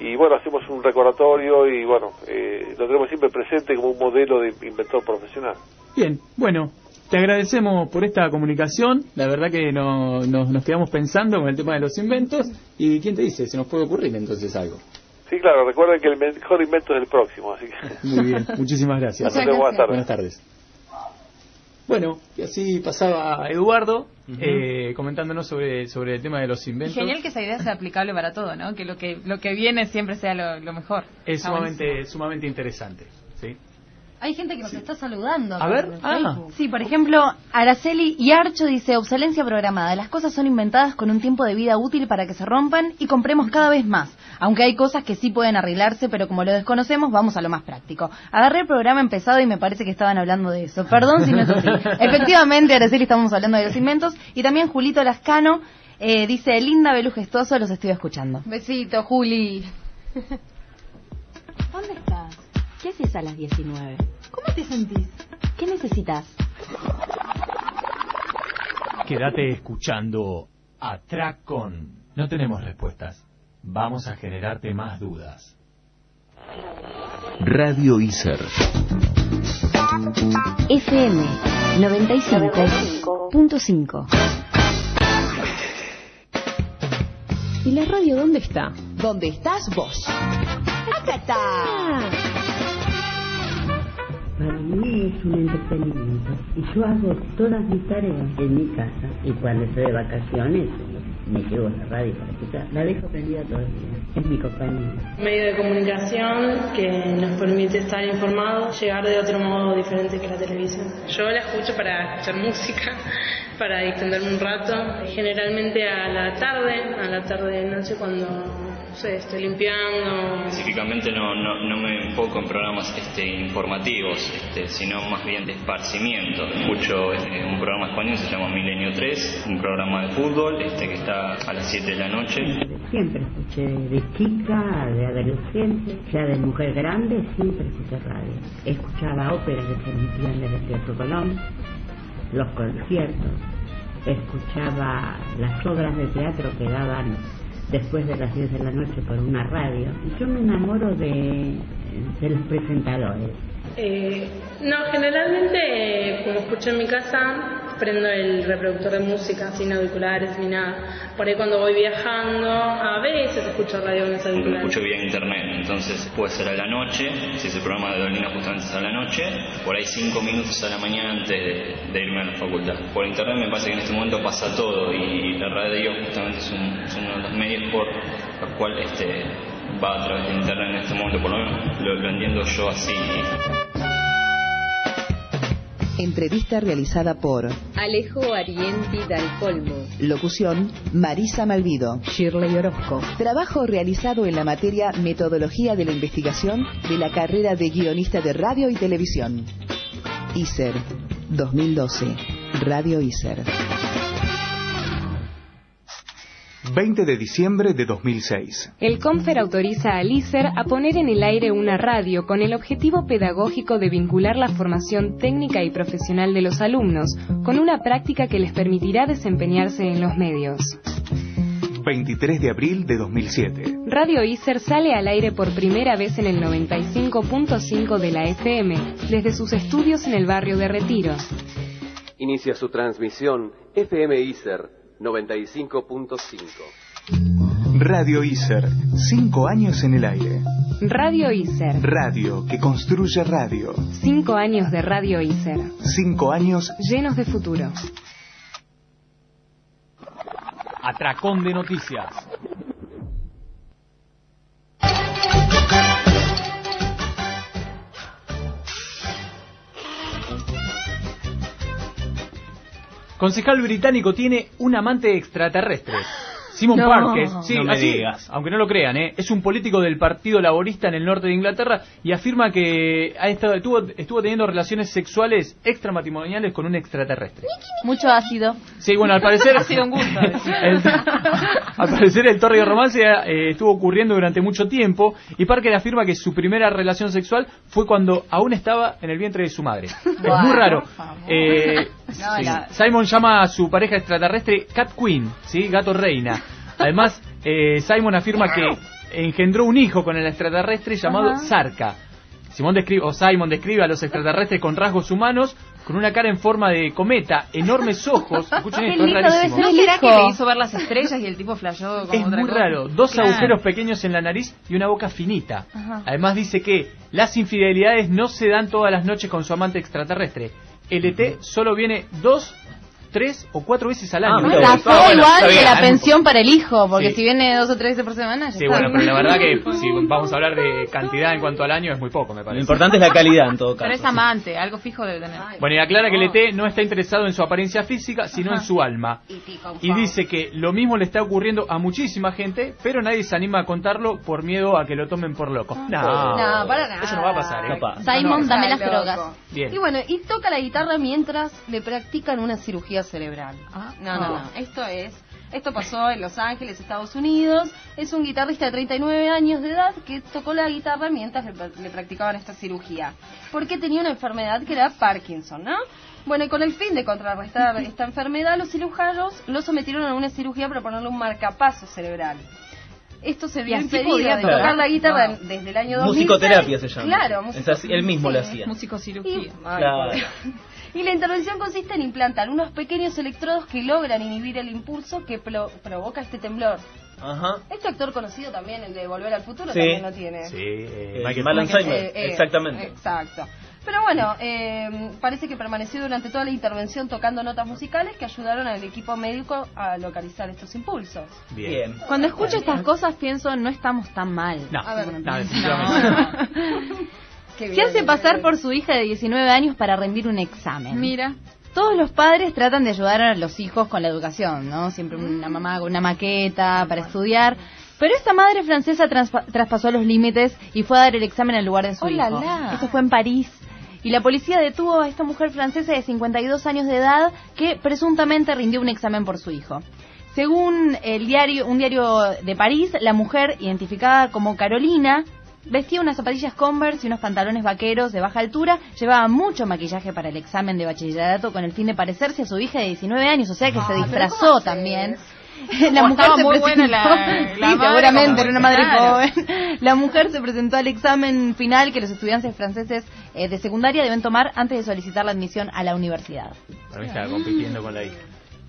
Y bueno, hacemos un recordatorio y bueno, eh, lo tenemos siempre presente como un modelo de inventor profesional. Bien, bueno, te agradecemos por esta comunicación. La verdad que no, nos, nos quedamos pensando con el tema de los inventos. ¿Y quién te dice? Se nos puede ocurrir entonces algo. Sí, claro, recuerden que el mejor invento es el próximo, así que... Muy bien, muchísimas gracias. Muchas gracias. Buenas tardes. Bueno, y así pasaba Eduardo eh, comentándonos sobre, sobre el tema de los Y inventos. genial que esa idea sea aplicable para todo, ¿no? Que lo que lo que viene siempre sea lo, lo mejor. Es Está sumamente, sumamente interesante. ¿sí? Hay gente que nos está saludando. A ver, ah. Sí, por ejemplo, Araceli y Archo dice obsolencia programada. Las cosas son inventadas con un tiempo de vida útil para que se rompan y compremos cada vez más. Aunque hay cosas que sí pueden arreglarse, pero como lo desconocemos, vamos a lo más práctico. Agarré el programa empezado y me parece que estaban hablando de eso. Perdón si no es así. Efectivamente, Araceli, estamos hablando de los inventos. Y también Julito Lascano eh, dice, linda, Belu gestoso, los estoy escuchando. Besito, Juli. ¿Dónde estás? ¿Qué haces a las 19? ¿Cómo te sentís? ¿Qué necesitas? Quédate escuchando a Tracon. No tenemos respuestas. Vamos a generarte más dudas. Radio Iser. FM 95.5 ¿Y la radio dónde está? ¿Dónde estás vos? ¡Acá está! Mí es un entretenimiento y yo hago todas mis tareas en mi casa y cuando estoy de vacaciones me llevo la radio para escuchar. La dejo prendida todo el día. Es mi compañía. medio de comunicación que nos permite estar informados, llegar de otro modo diferente que la televisión. Yo la escucho para escuchar música, para distenderme un rato, generalmente a la tarde, a la tarde de noche cuando no sé, estoy limpiando. Específicamente no, no, no me enfoco en programas este, informativos, este, sino más bien de esparcimiento. Escucho eh, un programa español, se llama Milenio 3, un programa de fútbol este, que está a las 7 de la noche. Siempre escuché de chica, de adolescente, ya de mujer grande, siempre escuché radio. Escuchaba óperas que se emitían desde el Teatro Colón, los conciertos, escuchaba las obras de teatro que daban después de las 10 de la noche por una radio. Yo me enamoro de, de los presentadores. Eh, no, generalmente como escucho en mi casa, prendo el reproductor de música sin auriculares ni nada. Por ahí cuando voy viajando, a veces escucho radio con los Lo auriculares. escucho vía internet, entonces puede ser a la noche, si ese programa de Dolina justamente es a la noche, por ahí cinco minutos a la mañana antes de, de irme a la facultad. Por internet me parece que en este momento pasa todo y la radio justamente es, un- es uno de los medios por los cuales este, va a través de internet en este momento, por lo menos lo, lo entiendo yo así. Entrevista realizada por Alejo Arienti Dalcolmo. Locución Marisa Malvido. Shirley Orozco. Trabajo realizado en la materia Metodología de la Investigación de la carrera de guionista de radio y televisión. ISER 2012. Radio ISER. 20 de diciembre de 2006. El CONFER autoriza al ISER a poner en el aire una radio con el objetivo pedagógico de vincular la formación técnica y profesional de los alumnos con una práctica que les permitirá desempeñarse en los medios. 23 de abril de 2007. Radio ISER sale al aire por primera vez en el 95.5 de la FM, desde sus estudios en el barrio de Retiro. Inicia su transmisión FM ISER 95.5. Radio ISER. Cinco años en el aire. Radio ISER. Radio que construye radio. Cinco años de Radio ISER. Cinco años Llenos de futuro. Atracón de noticias. Concejal británico tiene un amante extraterrestre. Simon No. Parker, sí, No me así, digas. aunque no lo crean, ¿eh? es un político del Partido Laborista en el norte de Inglaterra y afirma que ha estado, estuvo, estuvo teniendo relaciones sexuales extramatrimoniales con un extraterrestre. Mucho ácido. Sí, bueno, al parecer... Ha sido un gusto. El- al parecer el tórrido romance eh, estuvo ocurriendo durante mucho tiempo y Parker afirma que su primera relación sexual fue cuando aún estaba en el vientre de su madre. Es muy raro. Eh, No, sí. la- Simon llama a su pareja extraterrestre Cat Queen, ¿sí? gato reina. Además, eh, Simon afirma que engendró un hijo con el extraterrestre llamado Ajá. Sarka. Simón describe, o Simon describe a los extraterrestres con rasgos humanos, con una cara en forma de cometa, enormes ojos. Escuchen esto, es rarísimo. ¿No será que le hizo ver las estrellas y el tipo flasheó como Es otra muy cosa? raro, dos Claro. agujeros pequeños en la nariz y una boca finita. Ajá. Además dice que las infidelidades no se dan todas las noches con su amante extraterrestre, el ET solo viene dos, tres o cuatro veces al año. Ah, La fue Ah, bueno, igual que la pensión para el hijo, porque Sí. si viene dos o tres veces por semana, ya Sí, está. bueno, pero la verdad que si vamos a hablar de cantidad en cuanto al año es muy poco, me Lo parece. importante es la calidad en todo caso. Pero es amante, algo fijo debe tener. Bueno, y aclara que el ET no está interesado en su apariencia física, sino en su alma. Y dice que lo mismo le está ocurriendo a muchísima gente, pero nadie se anima a contarlo por miedo a que lo tomen por loco. No, No, para nada. Eso no va a pasar, ¿eh? Simon, No, dame las drogas. Bien. Y bueno, y toca la guitarra mientras le practican una cirugía cerebral. No, no, no. Ah. Esto es. Esto pasó en Los Ángeles, Estados Unidos. Es un guitarrista de 39 años de edad que tocó la guitarra mientras le, le practicaban esta cirugía. Porque tenía una enfermedad que era Parkinson, ¿no? Bueno, y con el fin de contrarrestar esta enfermedad, los cirujanos lo sometieron a una cirugía para ponerle un marcapaso cerebral. Esto se vio impedido podía de tocar. la guitarra desde el año 2006. Musicoterapia se llama. Claro, así, él mismo lo hacía. Musicocirugía. Ay, Claro. Y la intervención consiste en implantar unos pequeños electrodos que logran inhibir el impulso que pro- provoca este temblor. Ajá. Este actor conocido también, el de Volver al Futuro, Sí. también lo tiene. Sí, eh, Michael. Alzheimer, Eh, eh, exactamente. Exacto. Pero bueno, eh, parece que permaneció durante toda la intervención tocando notas musicales que ayudaron al equipo médico a localizar estos impulsos. Bien. Cuando escucho estas cosas pienso, no estamos tan mal. No, A ver, no, definitivamente. Qué Se bien, hace pasar bien. por su hija de 19 años para rendir un examen. Mira. Todos los padres tratan de ayudar a los hijos con la educación, ¿no? Siempre una mamá con una maqueta para estudiar. Pero esta madre francesa traspasó los límites y fue a dar el examen en lugar de su ¡Oh, la, hijo. la! Esto fue en París. Y la policía detuvo a esta mujer francesa de 52 años de edad que presuntamente rindió un examen por su hijo. Según el diario, un diario de París, la mujer, identificada como Carolina, vestía unas zapatillas Converse y unos pantalones vaqueros de baja altura, llevaba mucho maquillaje para el examen de bachillerato con el fin de parecerse a su hija de 19 años, o sea que se Ah, pero disfrazó también. O La mujer se muy presentó, buena la- la sí, madre seguramente era una madre claro. joven. La mujer se presentó al examen final que los estudiantes franceses eh, de secundaria deben tomar antes de solicitar la admisión a la universidad. Para mí estaba compitiendo con la hija.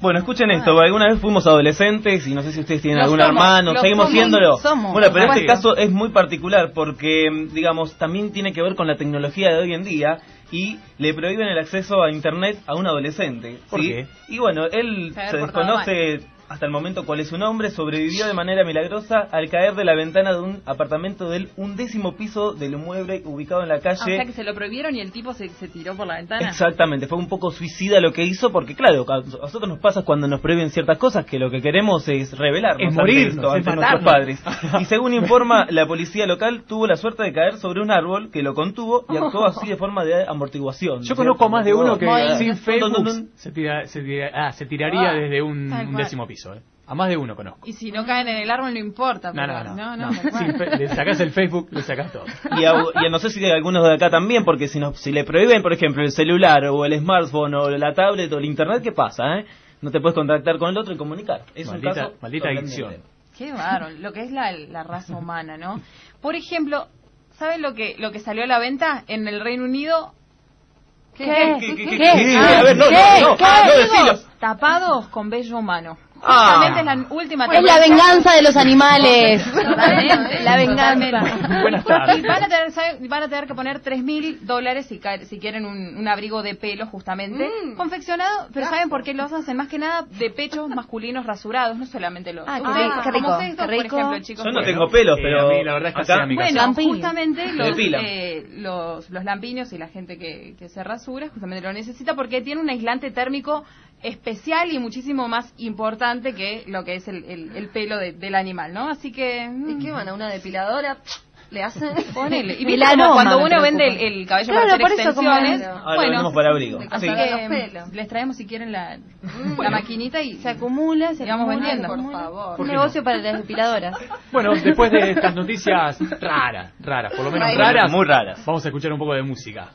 Bueno, escuchen esto, alguna vez fuimos adolescentes y no sé si ustedes tienen Lo algún somos, hermano, seguimos somos, siéndolo. somos, bueno, pero este caso es muy particular porque, digamos, también tiene que ver con la tecnología de hoy en día y le prohíben el acceso a Internet a un adolescente. ¿Por qué? Y bueno, él Se se desconoce hasta el momento cuál es su nombre, sobrevivió de manera milagrosa al caer de la ventana de un apartamento del undécimo piso del inmueble ubicado en la Ah, o calle. sea que se lo prohibieron y el tipo se, se tiró por la ventana. Exactamente, fue un poco suicida lo que hizo porque claro, a nosotros nos pasa cuando nos prohíben ciertas cosas que lo que queremos es revelarnos Es ante morirnos, esto, ante nuestros padres. Y según informa la policía local, tuvo la suerte de caer sobre un árbol que lo contuvo y actuó así de forma de amortiguación. Yo conozco más de uno que Muy- sin Facebook se, tira- se tira- ah, se tiraría Ah, desde un, un décimo piso. ¿Eh? A más de uno conozco. Y si no caen en el árbol no importa. No, pero- no, no. no, no. le sacás el Facebook, le sacás todo. Y, a, y a no sé si de algunos de acá también, porque si, nos, si le prohíben, por ejemplo, el celular o el smartphone o la tablet o el internet, ¿qué pasa? Eh? No te puedes contactar con el otro y comunicar. Es Maldita- un caso maldita adicción. Qué bárbaro, lo que es la, la raza humana, ¿no? Por ejemplo, ¿saben lo que lo que salió a la venta en el Reino Unido? ¿Qué? ¿Qué, qué, qué, ¿Qué? qué? Ah, A ver, no, ¿qué? no, no, ¿Qué? no, Digo, decilo. Tapados con vello humano. Ah. Justamente es la última Es la venganza de los animales. Totalmente, La venganza. Buenas tardes. Y van a tener, van a tener que poner tres mil dólares si, si quieren un, un abrigo de pelo, justamente. Mm. Confeccionado, pero ¿saben por qué los hacen? Más que nada de pechos masculinos rasurados, no solamente los. Ah, qué rico, como rico, por ejemplo, chicos. Yo no tengo pelos, Eh, pero a mí la verdad es que acá- mi. Bueno, Lampiño. justamente los, eh, los, los lampiños y la gente que, que se rasura justamente lo necesita porque tiene un aislante térmico especial y muchísimo más importante que lo que es el, el- el pelo de- del animal, ¿no? Así que... mm, ¿Y qué van a una depiladora? Le hacen. Ponele. Y cuando uno vende el, cabello Claro, para por hacer eso como- extensiones, Ahora lo bueno, para abrigo. así Sí. que les traemos si quieren la, la maquinita y Se acumula, se Y vamos acumula, vendiendo. Por favor. Un negocio para las depiladoras. Bueno, después de estas noticias raras, raras, por lo menos raras, Muy raras. vamos a escuchar un poco de música.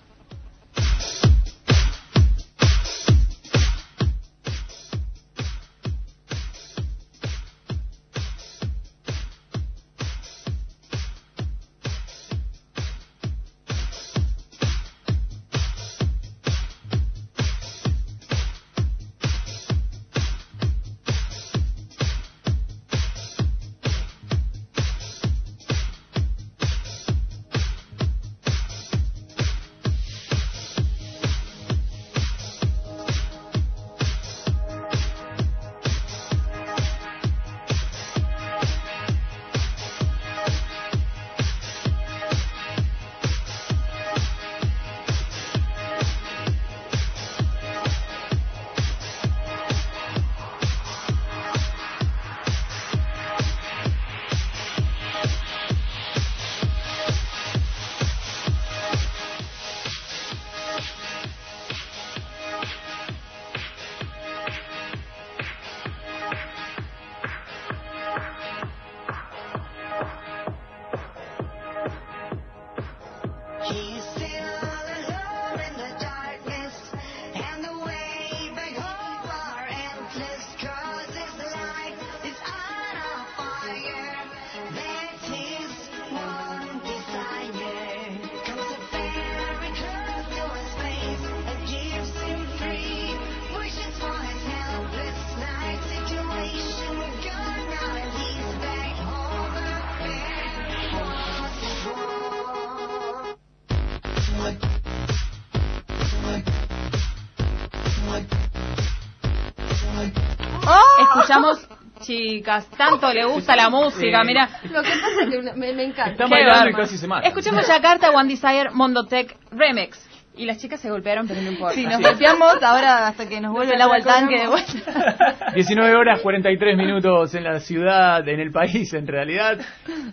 Escuchamos, chicas, tanto le gusta la música, Sí. mira. Lo que pasa es que me, me encanta. Están Qué bailando y casi se matan. Escuchemos Yakarta One Desire Mondotech Remix. Y las chicas se golpearon, pero no importa. Sí, nos golpeamos ahora hasta que nos vuelve el agua al tanque de vuelta. 19 horas 43 minutos en la ciudad, en el país en realidad,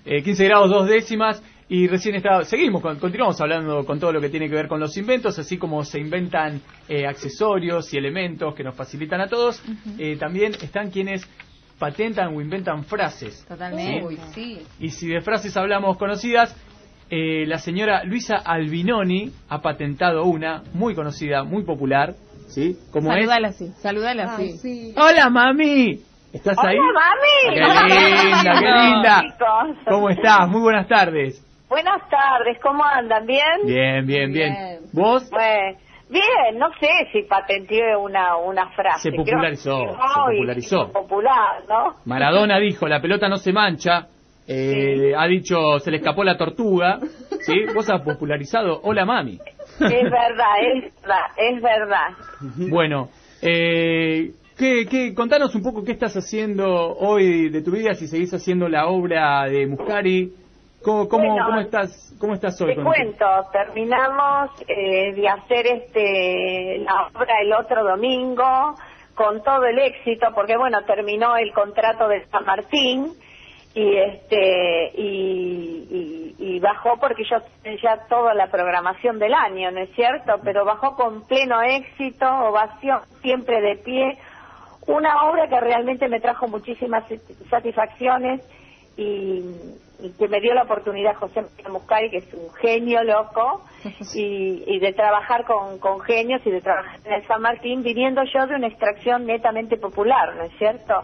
Eh, 15 grados dos décimas y recién está, seguimos, con- continuamos hablando con todo lo que tiene que ver con los inventos, así como se inventan eh, accesorios y elementos que nos facilitan a todos, eh, también están quienes patentan o inventan frases. Totalmente. Uy, sí. Y si de frases hablamos conocidas, eh, la señora Luisa Albinoni ha patentado una muy conocida, muy popular, ¿sí? Como es... Saludala así, saludala así. sí. ¡Hola, mami! ¿Estás ahí? Hola, mami. ¡Qué linda, qué linda! Chicos. ¿Cómo estás? Muy buenas tardes. Buenas tardes, ¿cómo andan? ¿Bien? Bien, bien, bien. Bien. ¿Vos? Bueno, bien, no sé si patenteé una, una frase. Se popularizó, Creo que se popularizó. Popular, ¿no? Maradona dijo, la pelota no se mancha. Eh, Ha dicho, se le escapó la tortuga. ¿Sí? Vos has popularizado, hola, mami. Es verdad, es verdad, es verdad. Bueno, eh, ¿qué, qué, contanos un poco qué estás haciendo hoy de tu vida, si seguís haciendo la obra de Muscari. ¿Cómo, cómo, Bueno, cómo estás, cómo estás hoy? Te con- cuento, terminamos eh, de hacer este la obra el otro domingo con todo el éxito, porque bueno, terminó el contrato de San Martín y este y, y- y bajó porque yo ya toda la programación del año, ¿no es cierto? Pero bajó con pleno éxito, ovación, siempre de pie, una obra que realmente me trajo muchísimas satisfacciones y que me dio la oportunidad José Muscari, que es un genio loco, y, y de trabajar con, con genios y de trabajar en el San Martín, viniendo yo de una extracción netamente popular, ¿no es cierto?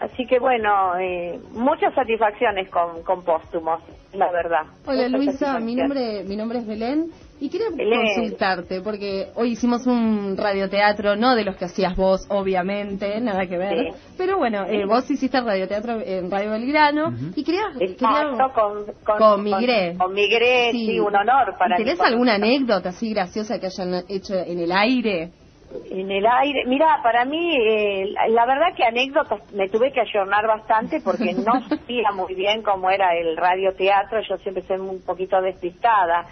Así que bueno, eh, muchas satisfacciones con, con póstumos, la verdad. Hola Muchas Luisa, mi nombre, mi nombre es Belén y quería Belén. consultarte porque hoy hicimos un radioteatro, no de los que hacías vos, obviamente, nada que ver, Sí. pero bueno, eh, Sí. vos hiciste radioteatro en Radio Belgrano y quería, quería con, con, con Migré. Con, Migré, sí, un honor para mí. ¿Tenés alguna anécdota así graciosa que hayan hecho en el aire? En el aire, mira, para mí, eh, la, verdad que anécdotas me tuve que ayornar bastante porque no sabía muy bien cómo era el radioteatro, yo siempre soy un poquito despistada.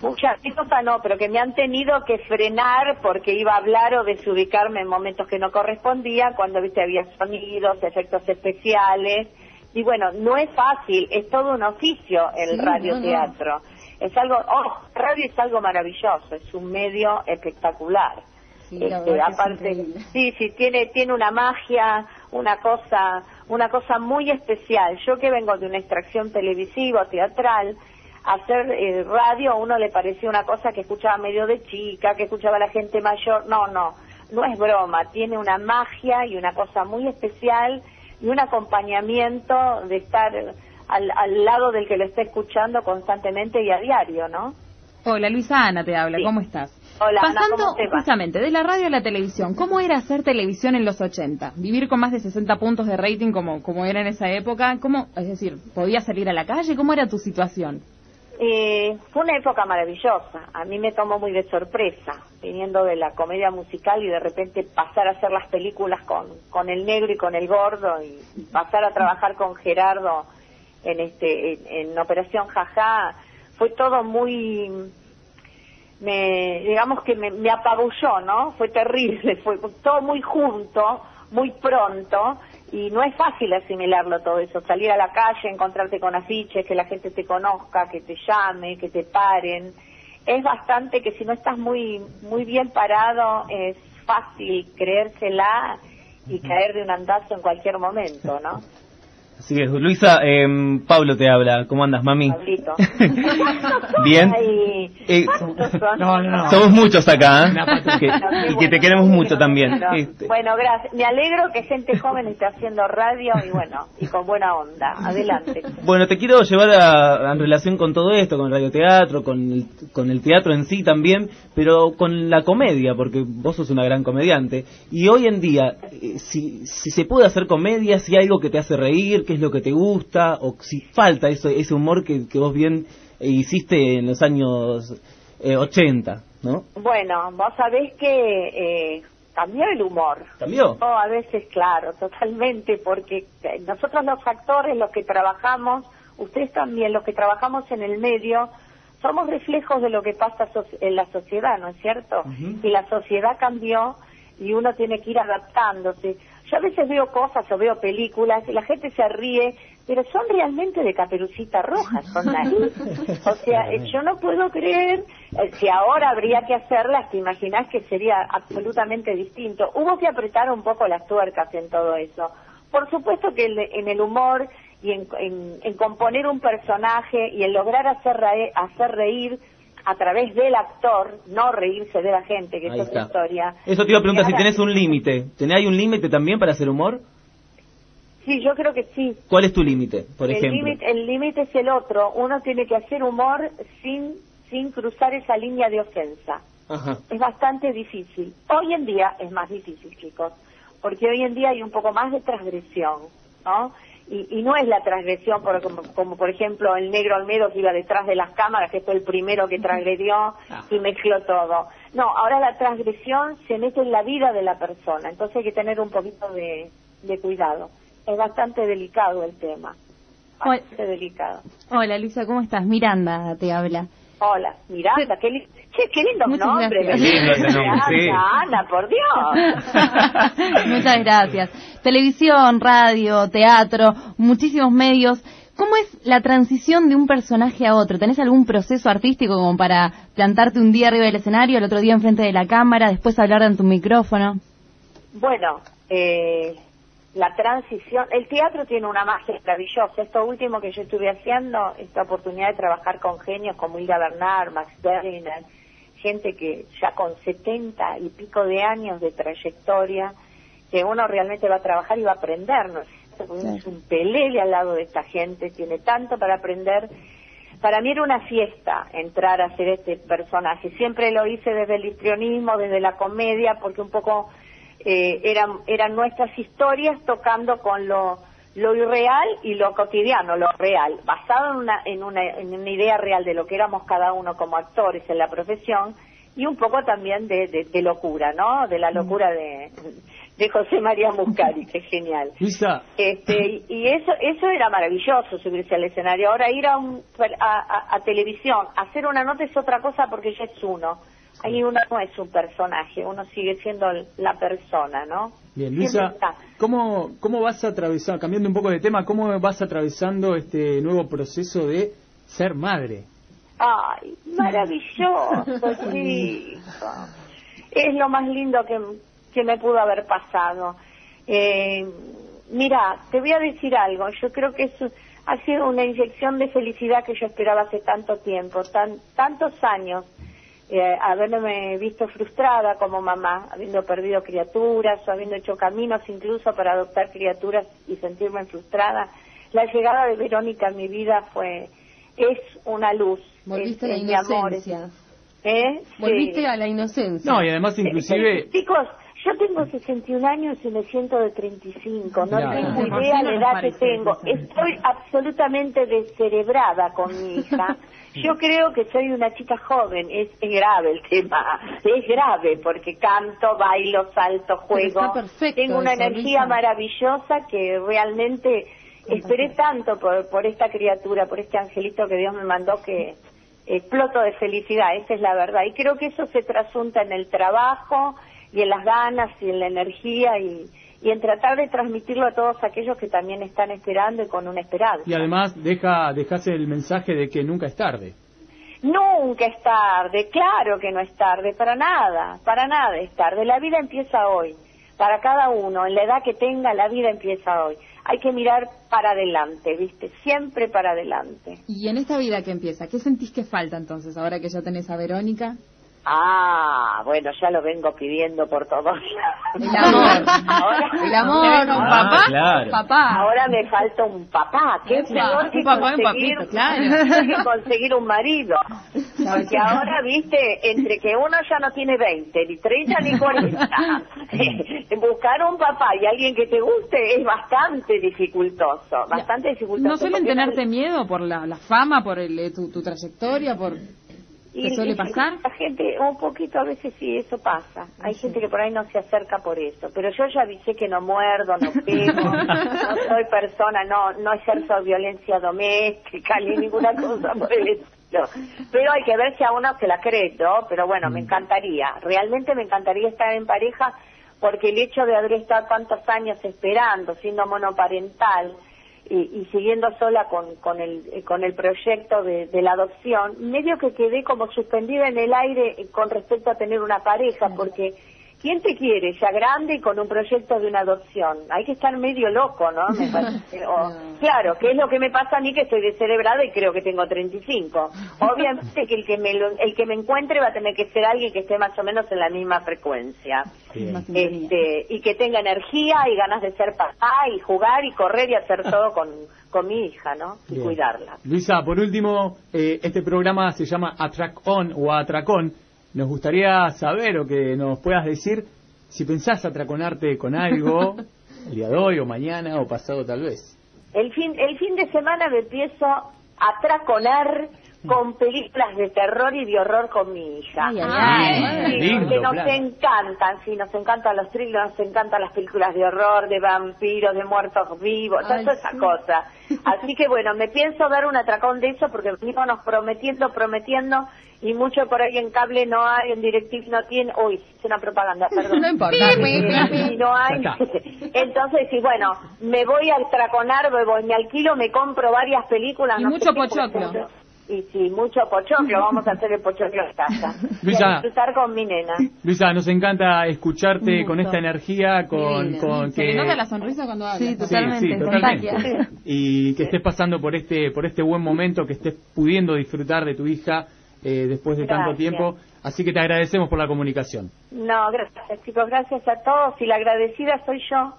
Mucha anécdota no, pero que me han tenido que frenar porque iba a hablar o desubicarme en momentos que no correspondía, cuando viste había sonidos, efectos especiales. Y bueno, no es fácil, es todo un oficio el Sí, no, radioteatro. Es algo, oh, radio es algo maravilloso, es un medio espectacular. Sí, Este, es aparte, sí, sí, tiene, tiene una magia, una cosa, una cosa muy especial. Yo que vengo de una extracción televisiva, teatral, hacer eh, radio a uno le parecía una cosa que escuchaba medio de chica, que escuchaba la gente mayor. No, no, no es broma, tiene una magia y una cosa muy especial y un acompañamiento de estar al, al lado del que lo está escuchando constantemente y a diario, ¿no? Hola, Luisa Ana te habla, ¿cómo estás? Hola, Ana, Pasando ¿cómo te va? justamente de la radio a la televisión, ¿cómo era hacer televisión en los 80? Vivir con más de 60 puntos de rating como, como era en esa época, ¿cómo, es decir, podías salir a la calle? ¿Cómo era tu situación? Eh, fue una época maravillosa. A mí me tomó muy de sorpresa, viniendo de la comedia musical y de repente pasar a hacer las películas con, con el negro y con el gordo y pasar a trabajar con Gerardo en este en, en Operación Jajá. Fue todo muy, me, digamos que me, me apabulló, ¿no? Fue terrible, fue todo muy junto, muy pronto y no es fácil asimilarlo todo eso, salir a la calle, encontrarte con afiches, que la gente te conozca, que te llame, que te paren. Es bastante que si no estás muy muy bien parado es fácil creérsela y caer de un andazo en cualquier momento, ¿no? Así es, Luisa, em, Pablo te habla. ¿Cómo andas, mami? Pablito. Bien. Ay, Eh. No, no, no. Somos muchos acá, ¿eh? Que- y que te queremos mucho también. Bueno, Este, bueno, gracias. Me alegro que gente joven esté haciendo radio y bueno, y con buena onda. Adelante. Bueno, te quiero llevar a, en relación con todo esto, con el radioteatro, con el, con el teatro en sí también, pero con la comedia, porque vos sos una gran comediante. Y hoy en día, eh, si, si se puede hacer comedia, si hay algo que te hace reír, qué es lo que te gusta, o si falta eso, ese humor que, que vos bien hiciste en los años eh, 80, ¿no? Bueno, vos sabés que eh, cambió el humor. ¿Cambió? Oh, a veces, claro, totalmente, porque eh, nosotros los actores, los que trabajamos, ustedes también, los que trabajamos en el medio, somos reflejos de lo que pasa so- en la sociedad, ¿no es cierto? Y la sociedad cambió y uno tiene que ir adaptándose. Yo a veces veo cosas o veo películas y la gente se ríe, pero son realmente de caperucita roja, son ahí. O sea, yo no puedo creer, eh, si ahora habría que hacerlas, te imaginas que sería absolutamente distinto. Hubo que apretar un poco las tuercas en todo eso. Por supuesto que el- en el humor y en, en- en componer un personaje y en lograr hacer, hacer reír a través del actor, no reírse de la gente, que Ahí es otra historia. Eso te iba a preguntar si tenés un límite. ¿Tenés ahí un límite también para hacer humor? Sí, yo creo que sí. ¿Cuál es tu límite, por el ejemplo? límite el límite es el otro. Uno tiene que hacer humor sin sin cruzar esa línea de ofensa. Ajá. Es bastante difícil. Hoy en día es más difícil, chicos, porque hoy en día hay un poco más de transgresión, ¿no? Y, y no es la transgresión por- como, como, por ejemplo el negro Almedo que iba detrás de las cámaras, que fue el primero que transgredió y mezcló todo. No, ahora la transgresión se mete en la vida de la persona, entonces hay que tener un poquito de, de cuidado. Es bastante delicado el tema, bastante delicado. Hola Luisa, ¿cómo estás? Miranda te habla. Hola, Miranda, qué, li- che, qué lindo Muchas nombre. gracias. ¿verdad? Qué lindo ese nombre, sí. Miranda, Ana, por Dios. Muchas gracias. Televisión, radio, teatro, muchísimos medios. ¿Cómo es la transición de un personaje a otro? ¿Tenés algún proceso artístico como para plantarte un día arriba del escenario, el otro día enfrente de la cámara, después hablar ante un micrófono? Bueno, eh, la transición, el teatro tiene una magia maravillosa. Esto último que yo estuve haciendo, esta oportunidad de trabajar con genios como Hilda Bernard, Max Berliner, gente que ya con 70 y pico de años de trayectoria, que uno realmente va a trabajar y va a aprender, ¿no es un pelele al lado de esta gente, tiene tanto para aprender. Para mí era una fiesta entrar a hacer este personaje. Siempre lo hice desde el histrionismo, desde la comedia, porque un poco eh, eran, eran nuestras historias tocando con lo, lo irreal y lo cotidiano, lo real, basado en una, en, una, en una idea real de lo que éramos cada uno como actores en la profesión y un poco también de, de, de locura, ¿no? De la locura de, de José María Muscari, que es genial. Luisa, Este, y- y eso eso era maravilloso subirse al escenario. Ahora ir a, un, a, a- a televisión, hacer una nota es otra cosa porque ya es uno. Ahí uno no es un personaje, uno sigue siendo la persona, ¿no? bien, Luisa. ¿cómo, ¿cómo vas atravesando, cambiando un poco de tema, cómo vas atravesando este nuevo proceso de ser madre? Ay, maravilloso, chico. Es lo más lindo que, que me pudo haber pasado. Eh, mira, te voy a decir algo. Yo creo que eso ha sido una inyección de felicidad que yo esperaba hace tanto tiempo, tan, tantos años. Eh, haberme visto frustrada como mamá, habiendo perdido criaturas o habiendo hecho caminos incluso para adoptar criaturas y sentirme frustrada. La llegada de Verónica en mi vida fue es una luz. Volviste es- a la inocencia. ¿Eh? Volviste Sí. a la inocencia. No, y además inclusive... Eh, Chicos, yo tengo 61 años y me siento de 35. No Claro. tengo idea la edad que tengo. Estoy absolutamente descerebrada con mi hija. Yo creo que soy una chica joven. Es, es grave el tema. Es grave porque canto, bailo, salto, juego. está perfecto Tengo una eso, energía maravillosa que realmente esperé tanto por, por esta criatura, por este angelito que Dios me mandó que exploto de felicidad, esa es la verdad. Y creo que eso se trasunta en el trabajo y en las ganas y en la energía y, y en tratar de transmitirlo a todos aquellos que también están esperando y con una esperanza. Y además deja, dejas el mensaje de que nunca es tarde. Nunca es tarde, claro que no es tarde, para nada, para nada es tarde. La vida empieza hoy, para cada uno, en la edad que tenga, la vida empieza hoy. Hay que mirar para adelante, ¿viste? Siempre para adelante. Y en esta vida que empieza, ¿qué sentís que falta entonces, ahora que ya tenés a Verónica? Ah, bueno, ya lo vengo pidiendo por todos El amor. Ahora, El amor. No, ¿Un papá? claro. Papá. Ahora me falta un papá. ¿Qué Epa, peor que un papá y un conseguir, papito, claro. que conseguir un marido? Porque ahora, viste, entre que uno ya no tiene 20, ni 30, ni 40, buscar un papá y alguien que te guste es bastante dificultoso, bastante dificultoso. ¿No suelen tenerte miedo por la, la fama, por el, eh, tu, tu trayectoria, por...? Y- ¿Te suele y pasar? La gente, un poquito a veces sí, eso pasa. Hay gente que por ahí no se acerca por eso. Pero yo ya avisé que no muerdo, no pego, no soy persona, no no ejerzo violencia doméstica ni ninguna cosa por el estilo. Pero hay que ver si a uno se la cree, ¿no? Pero bueno, me encantaría. Realmente me encantaría estar en pareja porque el hecho de haber estado tantos años esperando, siendo monoparental, y, y siguiendo sola con, con, el, eh, con el proyecto de, de la adopción, medio que quedé como suspendida en el aire con respecto a tener una pareja, porque ¿quién te quiere ya grande y con un proyecto de una adopción? Hay que estar medio loco, ¿no? Me parece. O- claro, que es lo que me pasa a mí que estoy descerebrada y creo que tengo 35. Obviamente que el que me lo- el que me encuentre va a tener que ser alguien que esté más o menos en la misma frecuencia. Este, y que tenga energía y ganas de ser papá y jugar y correr y hacer todo con, con mi hija, ¿no? Y Bien. cuidarla. Luisa, por último, eh, este programa se llama Atrac On o Atracón. Nos gustaría saber o que nos puedas decir si pensás atraconarte con algo el día de hoy o mañana o pasado tal vez. El fin, el fin de semana me empiezo a traconar con películas de terror y de horror con mi hija. Ay, ay, ay. Sí, Lindo que nos plan. encantan, sí, nos encantan los thrillers, nos encantan las películas de horror, de vampiros, de muertos vivos, toda esa sí. cosa. Así que bueno, me pienso dar un atracón de eso porque venimos prometiendo, prometiendo y mucho por ahí en cable no hay, en DirecTV no tiene, uy, es una propaganda, perdón. No importa. Y no hay. Entonces, sí, bueno, me voy a traconar, me, voy, me alquilo, me compro varias películas. Y no mucho pochoclo. Y sí, mucho pochoclo, vamos a hacer el pochoclo en casa. Luisa. Y a disfrutar con mi nena. Luisa, nos encanta escucharte con esta energía, con, Divina. con que... nota la sonrisa cuando habla. Sí, sí, totalmente. Y que estés pasando por este por este buen momento, que estés pudiendo disfrutar de tu hija eh, después de tanto tiempo. Así que te agradecemos por la comunicación. No, gracias chicos, gracias a todos y la agradecida soy yo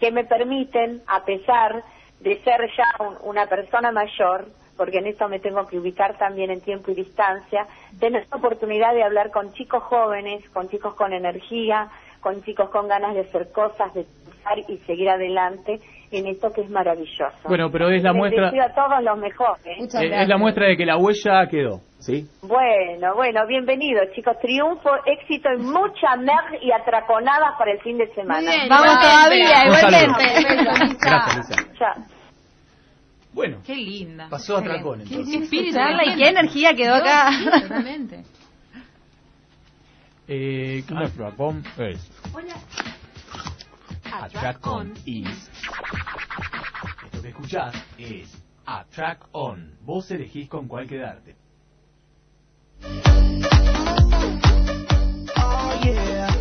que me permiten, a pesar de ser ya un- una persona mayor, porque en eso me tengo que ubicar también en tiempo y distancia, tener la oportunidad de hablar con chicos jóvenes, con chicos con energía, con chicos con ganas de hacer cosas, de pensar y seguir adelante en esto que es maravilloso. Bueno, pero es la Les muestra deseo a todos los mejores. eh, es la muestra de que la huella quedó, ¿sí? Bueno, bueno, bienvenidos chicos. Triunfo, éxito y mucha mer y atraconadas para el fin de semana. Bien, Vamos todavía, igualmente. Gracias. Chao. Bueno, Qué linda. pasó a Tracón Qué, entonces. qué espíritu. Y qué energía quedó acá. Totalmente. Eh, Atracón es... Atracón is... Esto que escuchás es Atrack On. Vos elegís con cuál quedarte. Oh yeah.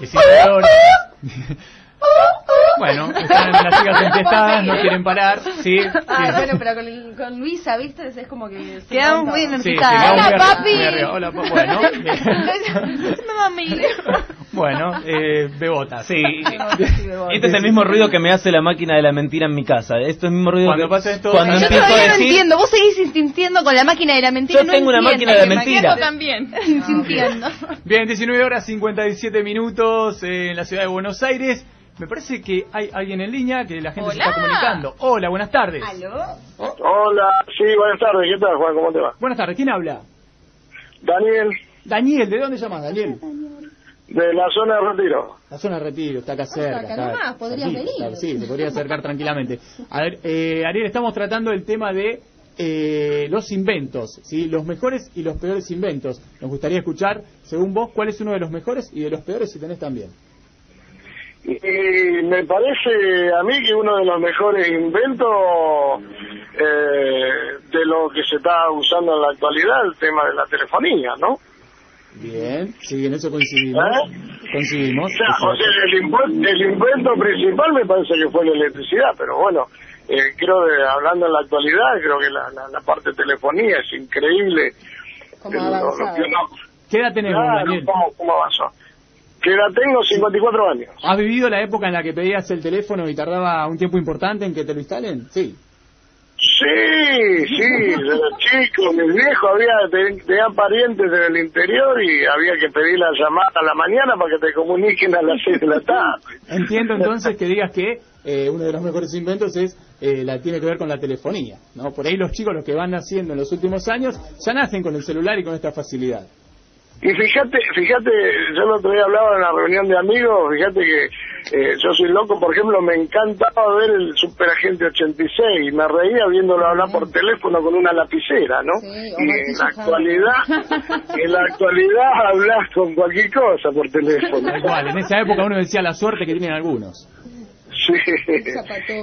Valor- Bueno, están las chicas empestadas, no quieren parar, sí. Ah, sí. bueno, pero con, con Luisa, ¿viste? Es como que... Quedamos muy todos. Sí, Hola, papi. Hola, pa- bueno. Mami. Bueno, eh, Bebota. Sí. Este es el mismo ruido que me hace la máquina de la mentira en mi casa. Esto es el mismo ruido Cuando que pasa esto- cuando Yo empiezo a todavía no decir entiendo. Vos seguís insistiendo con la máquina de la mentira. Yo no tengo una entiendo. máquina de la mentira. Yo también. Insistiendo. Bien, 19 horas 57 minutos eh, en la ciudad de Buenos Aires. Me parece que hay alguien en línea que la gente se está comunicando. Hola, buenas tardes. Hola, sí, buenas tardes, ¿qué tal Juan? ¿Cómo te va? Buenas tardes, ¿quién habla? Daniel, Daniel, ¿de dónde llamas, Daniel? De la zona de retiro. La zona de retiro, está acá cerca. acá está- nomás, podrías venir. está- sí, se podría acercar tranquilamente. A ver, eh, Ariel, estamos tratando el tema de eh, los inventos, ¿sí? los mejores y los peores inventos. Nos gustaría escuchar, según vos, cuál es uno de los mejores y de los peores si tenés también. Y me parece a mí que uno de los mejores inventos eh, de lo que se está usando en la actualidad, el tema de la telefonía, ¿no? Bien, sí, en eso coincidimos. ¿Eh? Coincidimos. O sea, o sea, el, impu- el invento principal me parece que fue la electricidad, pero bueno, eh, creo que hablando en la actualidad, creo que la, la, la parte de telefonía es increíble. Como lo- lo avanzada. que uno- ¿Qué edad tenemos, Claro, Daniel? ¿cómo, cómo avanzó? Que la tengo 54 años. ¿Has vivido la época en la que pedías el teléfono y tardaba un tiempo importante en que te lo instalen? Sí. Sí, sí, yo era chico, mis viejos había, te- tenían parientes en el interior y había que pedir la llamada a la mañana para que te comuniquen a las seis de la tarde. Entiendo entonces que digas que eh, uno de los mejores inventos es eh, la tiene que ver con la telefonía, ¿no? Por ahí los chicos, los que van naciendo en los últimos años, ya nacen con el celular y con esta facilidad. Y fíjate, fíjate, yo el otro día hablaba en una reunión de amigos, fíjate que eh, yo soy loco, por ejemplo, me encantaba ver el Superagente 86 y me reía viéndolo hablar por teléfono con una lapicera, ¿no? y en la actualidad, en la actualidad hablas con cualquier cosa por teléfono. Tal cual, en esa época uno decía la suerte que tienen algunos. Sí.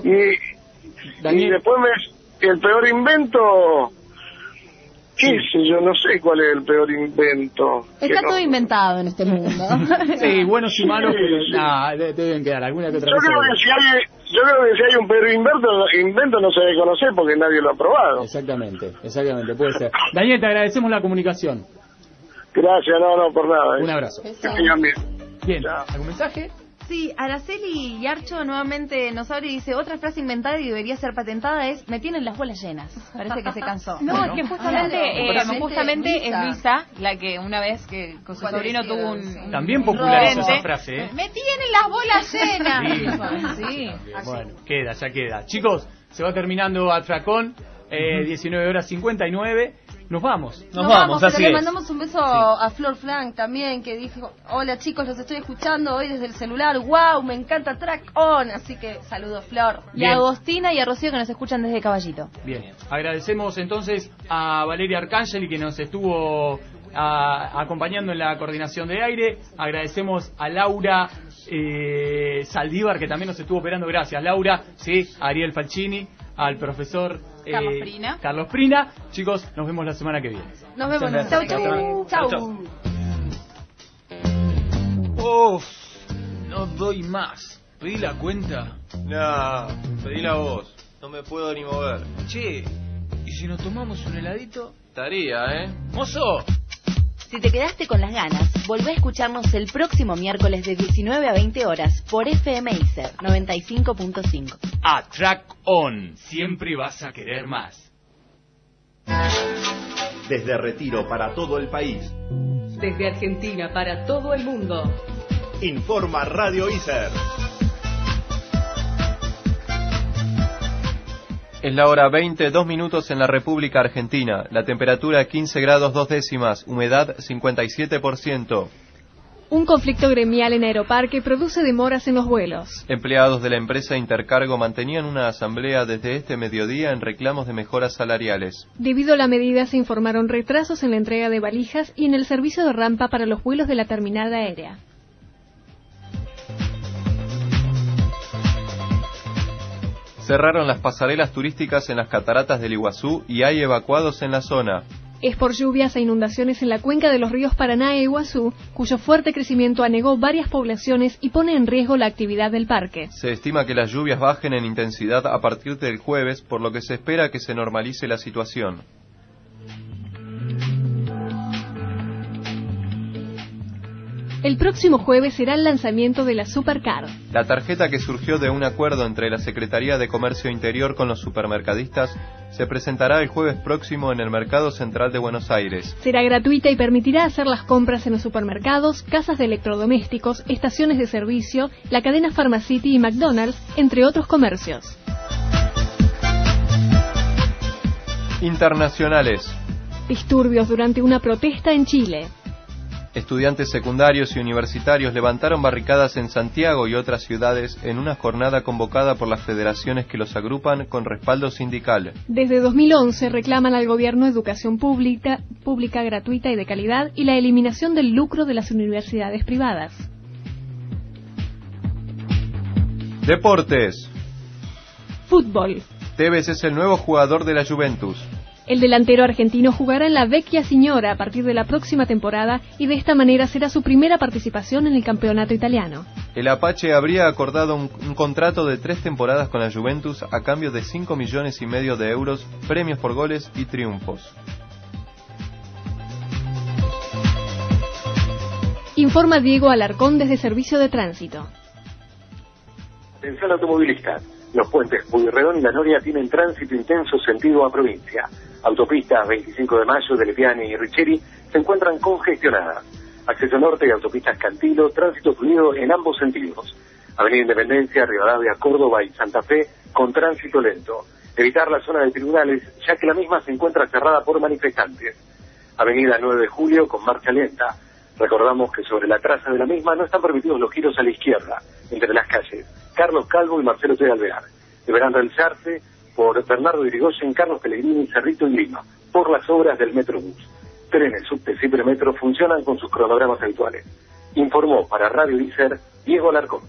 Y, y después me, el peor invento, qué sé yo, no sé cuál es el peor invento. Está no- todo inventado en este mundo. Sí, buenos y malos, pero nah, de- deben quedar alguna que otra Yo creo que si hay, yo creo que si hay un peor invento, invento no se debe conocer porque nadie lo ha probado. Exactamente, exactamente, puede ser. Daniel, te agradecemos la comunicación. Gracias, no, no, por nada. eh. Un abrazo. Que bien. Bien, ¿algún mensaje? Sí, Araceli Yarcho nuevamente nos abre y dice, otra frase inventada y debería ser patentada es, me tienen las bolas llenas. Parece que se cansó. No, es que justamente, Claro. eh, Pero justamente Luisa. es Luisa la que una vez que con su sobrino tuvo un... También popularizó esa frase, ¿eh? Me tienen las bolas llenas. Sí. Sí. Bueno, queda, ya queda. Chicos, se va terminando Atracón, eh, 19 horas 59. Nos vamos. Nos vamos, pero le mandamos un beso a Flor Frank también, que dijo, hola chicos, los estoy escuchando hoy desde el celular, wow, me encanta Track On, así que saludos Flor. Y a Agostina y a Rocío que nos escuchan desde Caballito. Bien, agradecemos entonces a Valeria Arcángeli que nos estuvo a- acompañando en la coordinación de aire. Agradecemos a Laura eh, Saldívar que también nos estuvo operando. Gracias, Laura. Sí, a Ariel Falcini, al profesor Carlos Prina. Carlos Prina. Chicos, nos vemos la semana que viene. Nos vemos. Chau, chau. Chau. Uf, no doy más. ¿Pedí la cuenta? No, pedila vos. No me puedo ni mover. Che, ¿y si nos tomamos un heladito? Estaría, ¿eh? ¡Mozo! Si te quedaste con las ganas, volvé a escucharnos el próximo miércoles de 19 a 20 horas por FM ICER 95.5. A Track On. Siempre vas a querer más. Desde Retiro para todo el país. Desde Argentina para todo el mundo. Informa Radio ICER. Es la hora 20, dos minutos en la República Argentina. La temperatura 15 grados dos décimas, humedad 57%. Un conflicto gremial en Aeroparque produce demoras en los vuelos. Empleados de la empresa Intercargo mantenían una asamblea desde este mediodía en reclamos de mejoras salariales. Debido a la medida se informaron retrasos en la entrega de valijas y en el servicio de rampa para los vuelos de la terminal aérea. Cerraron las pasarelas turísticas en las cataratas del Iguazú y hay evacuados en la zona. Es por lluvias e inundaciones en la cuenca de los ríos Paraná e Iguazú, cuyo fuerte crecimiento anegó varias poblaciones y pone en riesgo la actividad del parque. Se estima que las lluvias bajen en intensidad a partir del jueves, por lo que se espera que se normalice la situación. El próximo jueves será el lanzamiento de la Supercar. La tarjeta que surgió de un acuerdo entre la Secretaría de Comercio Interior con los supermercadistas se presentará el jueves próximo en el Mercado Central de Buenos Aires. Será gratuita y permitirá hacer las compras en los supermercados, casas de electrodomésticos, estaciones de servicio, la cadena Pharmacity y McDonald's, entre otros comercios. Internacionales. Disturbios durante una protesta en Chile. Estudiantes secundarios y universitarios levantaron barricadas en Santiago y otras ciudades en una jornada convocada por las federaciones que los agrupan con respaldo sindical. Desde 2011 reclaman al gobierno educación pública, pública gratuita y de calidad y la eliminación del lucro de las universidades privadas. Deportes. Fútbol. Tevez es el nuevo jugador de la Juventus. El delantero argentino jugará en la Vecchia Signora a partir de la próxima temporada y de esta manera será su primera participación en el campeonato italiano. El Apache habría acordado un, un contrato de tres temporadas con la Juventus a cambio de 5 millones y medio de euros, premios por goles y triunfos. Informa Diego Alarcón desde Servicio de Tránsito. Atención automovilista. Los puentes Puyredón y La Noria tienen tránsito intenso sentido a provincia. Autopistas 25 de Mayo, de Lepiane y Richeri se encuentran congestionadas. Acceso norte y autopistas Cantilo, tránsito fluido en ambos sentidos. Avenida Independencia, Rivadavia, Córdoba y Santa Fe con tránsito lento. Evitar la zona de tribunales, ya que la misma se encuentra cerrada por manifestantes. Avenida 9 de Julio con marcha lenta. Recordamos que sobre la traza de la misma no están permitidos los giros a la izquierda, entre las calles Carlos Calvo y Marcelo T. Alvear. Deberán realizarse por Bernardo Irigoyen, Carlos Pellegrini, Cerrito y Lima, por las obras del Metrobús. Trenes, subte y Metro funcionan con sus cronogramas habituales. Informó para Radio Icer Diego Alarcón.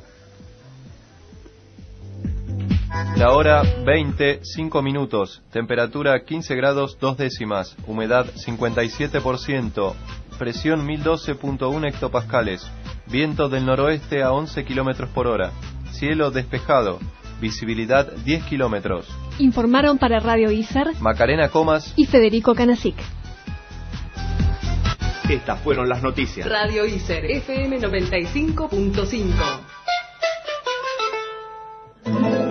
La hora 20, 5 minutos. Temperatura 15 grados 2 décimas. Humedad 57%. Presión 1012.1 hectopascales. Viento del noroeste a 11 kilómetros por hora. Cielo despejado. Visibilidad 10 kilómetros. Informaron para Radio ISER Macarena Comas y Federico Canasic. Estas fueron las noticias. Radio ISER FM 95.5.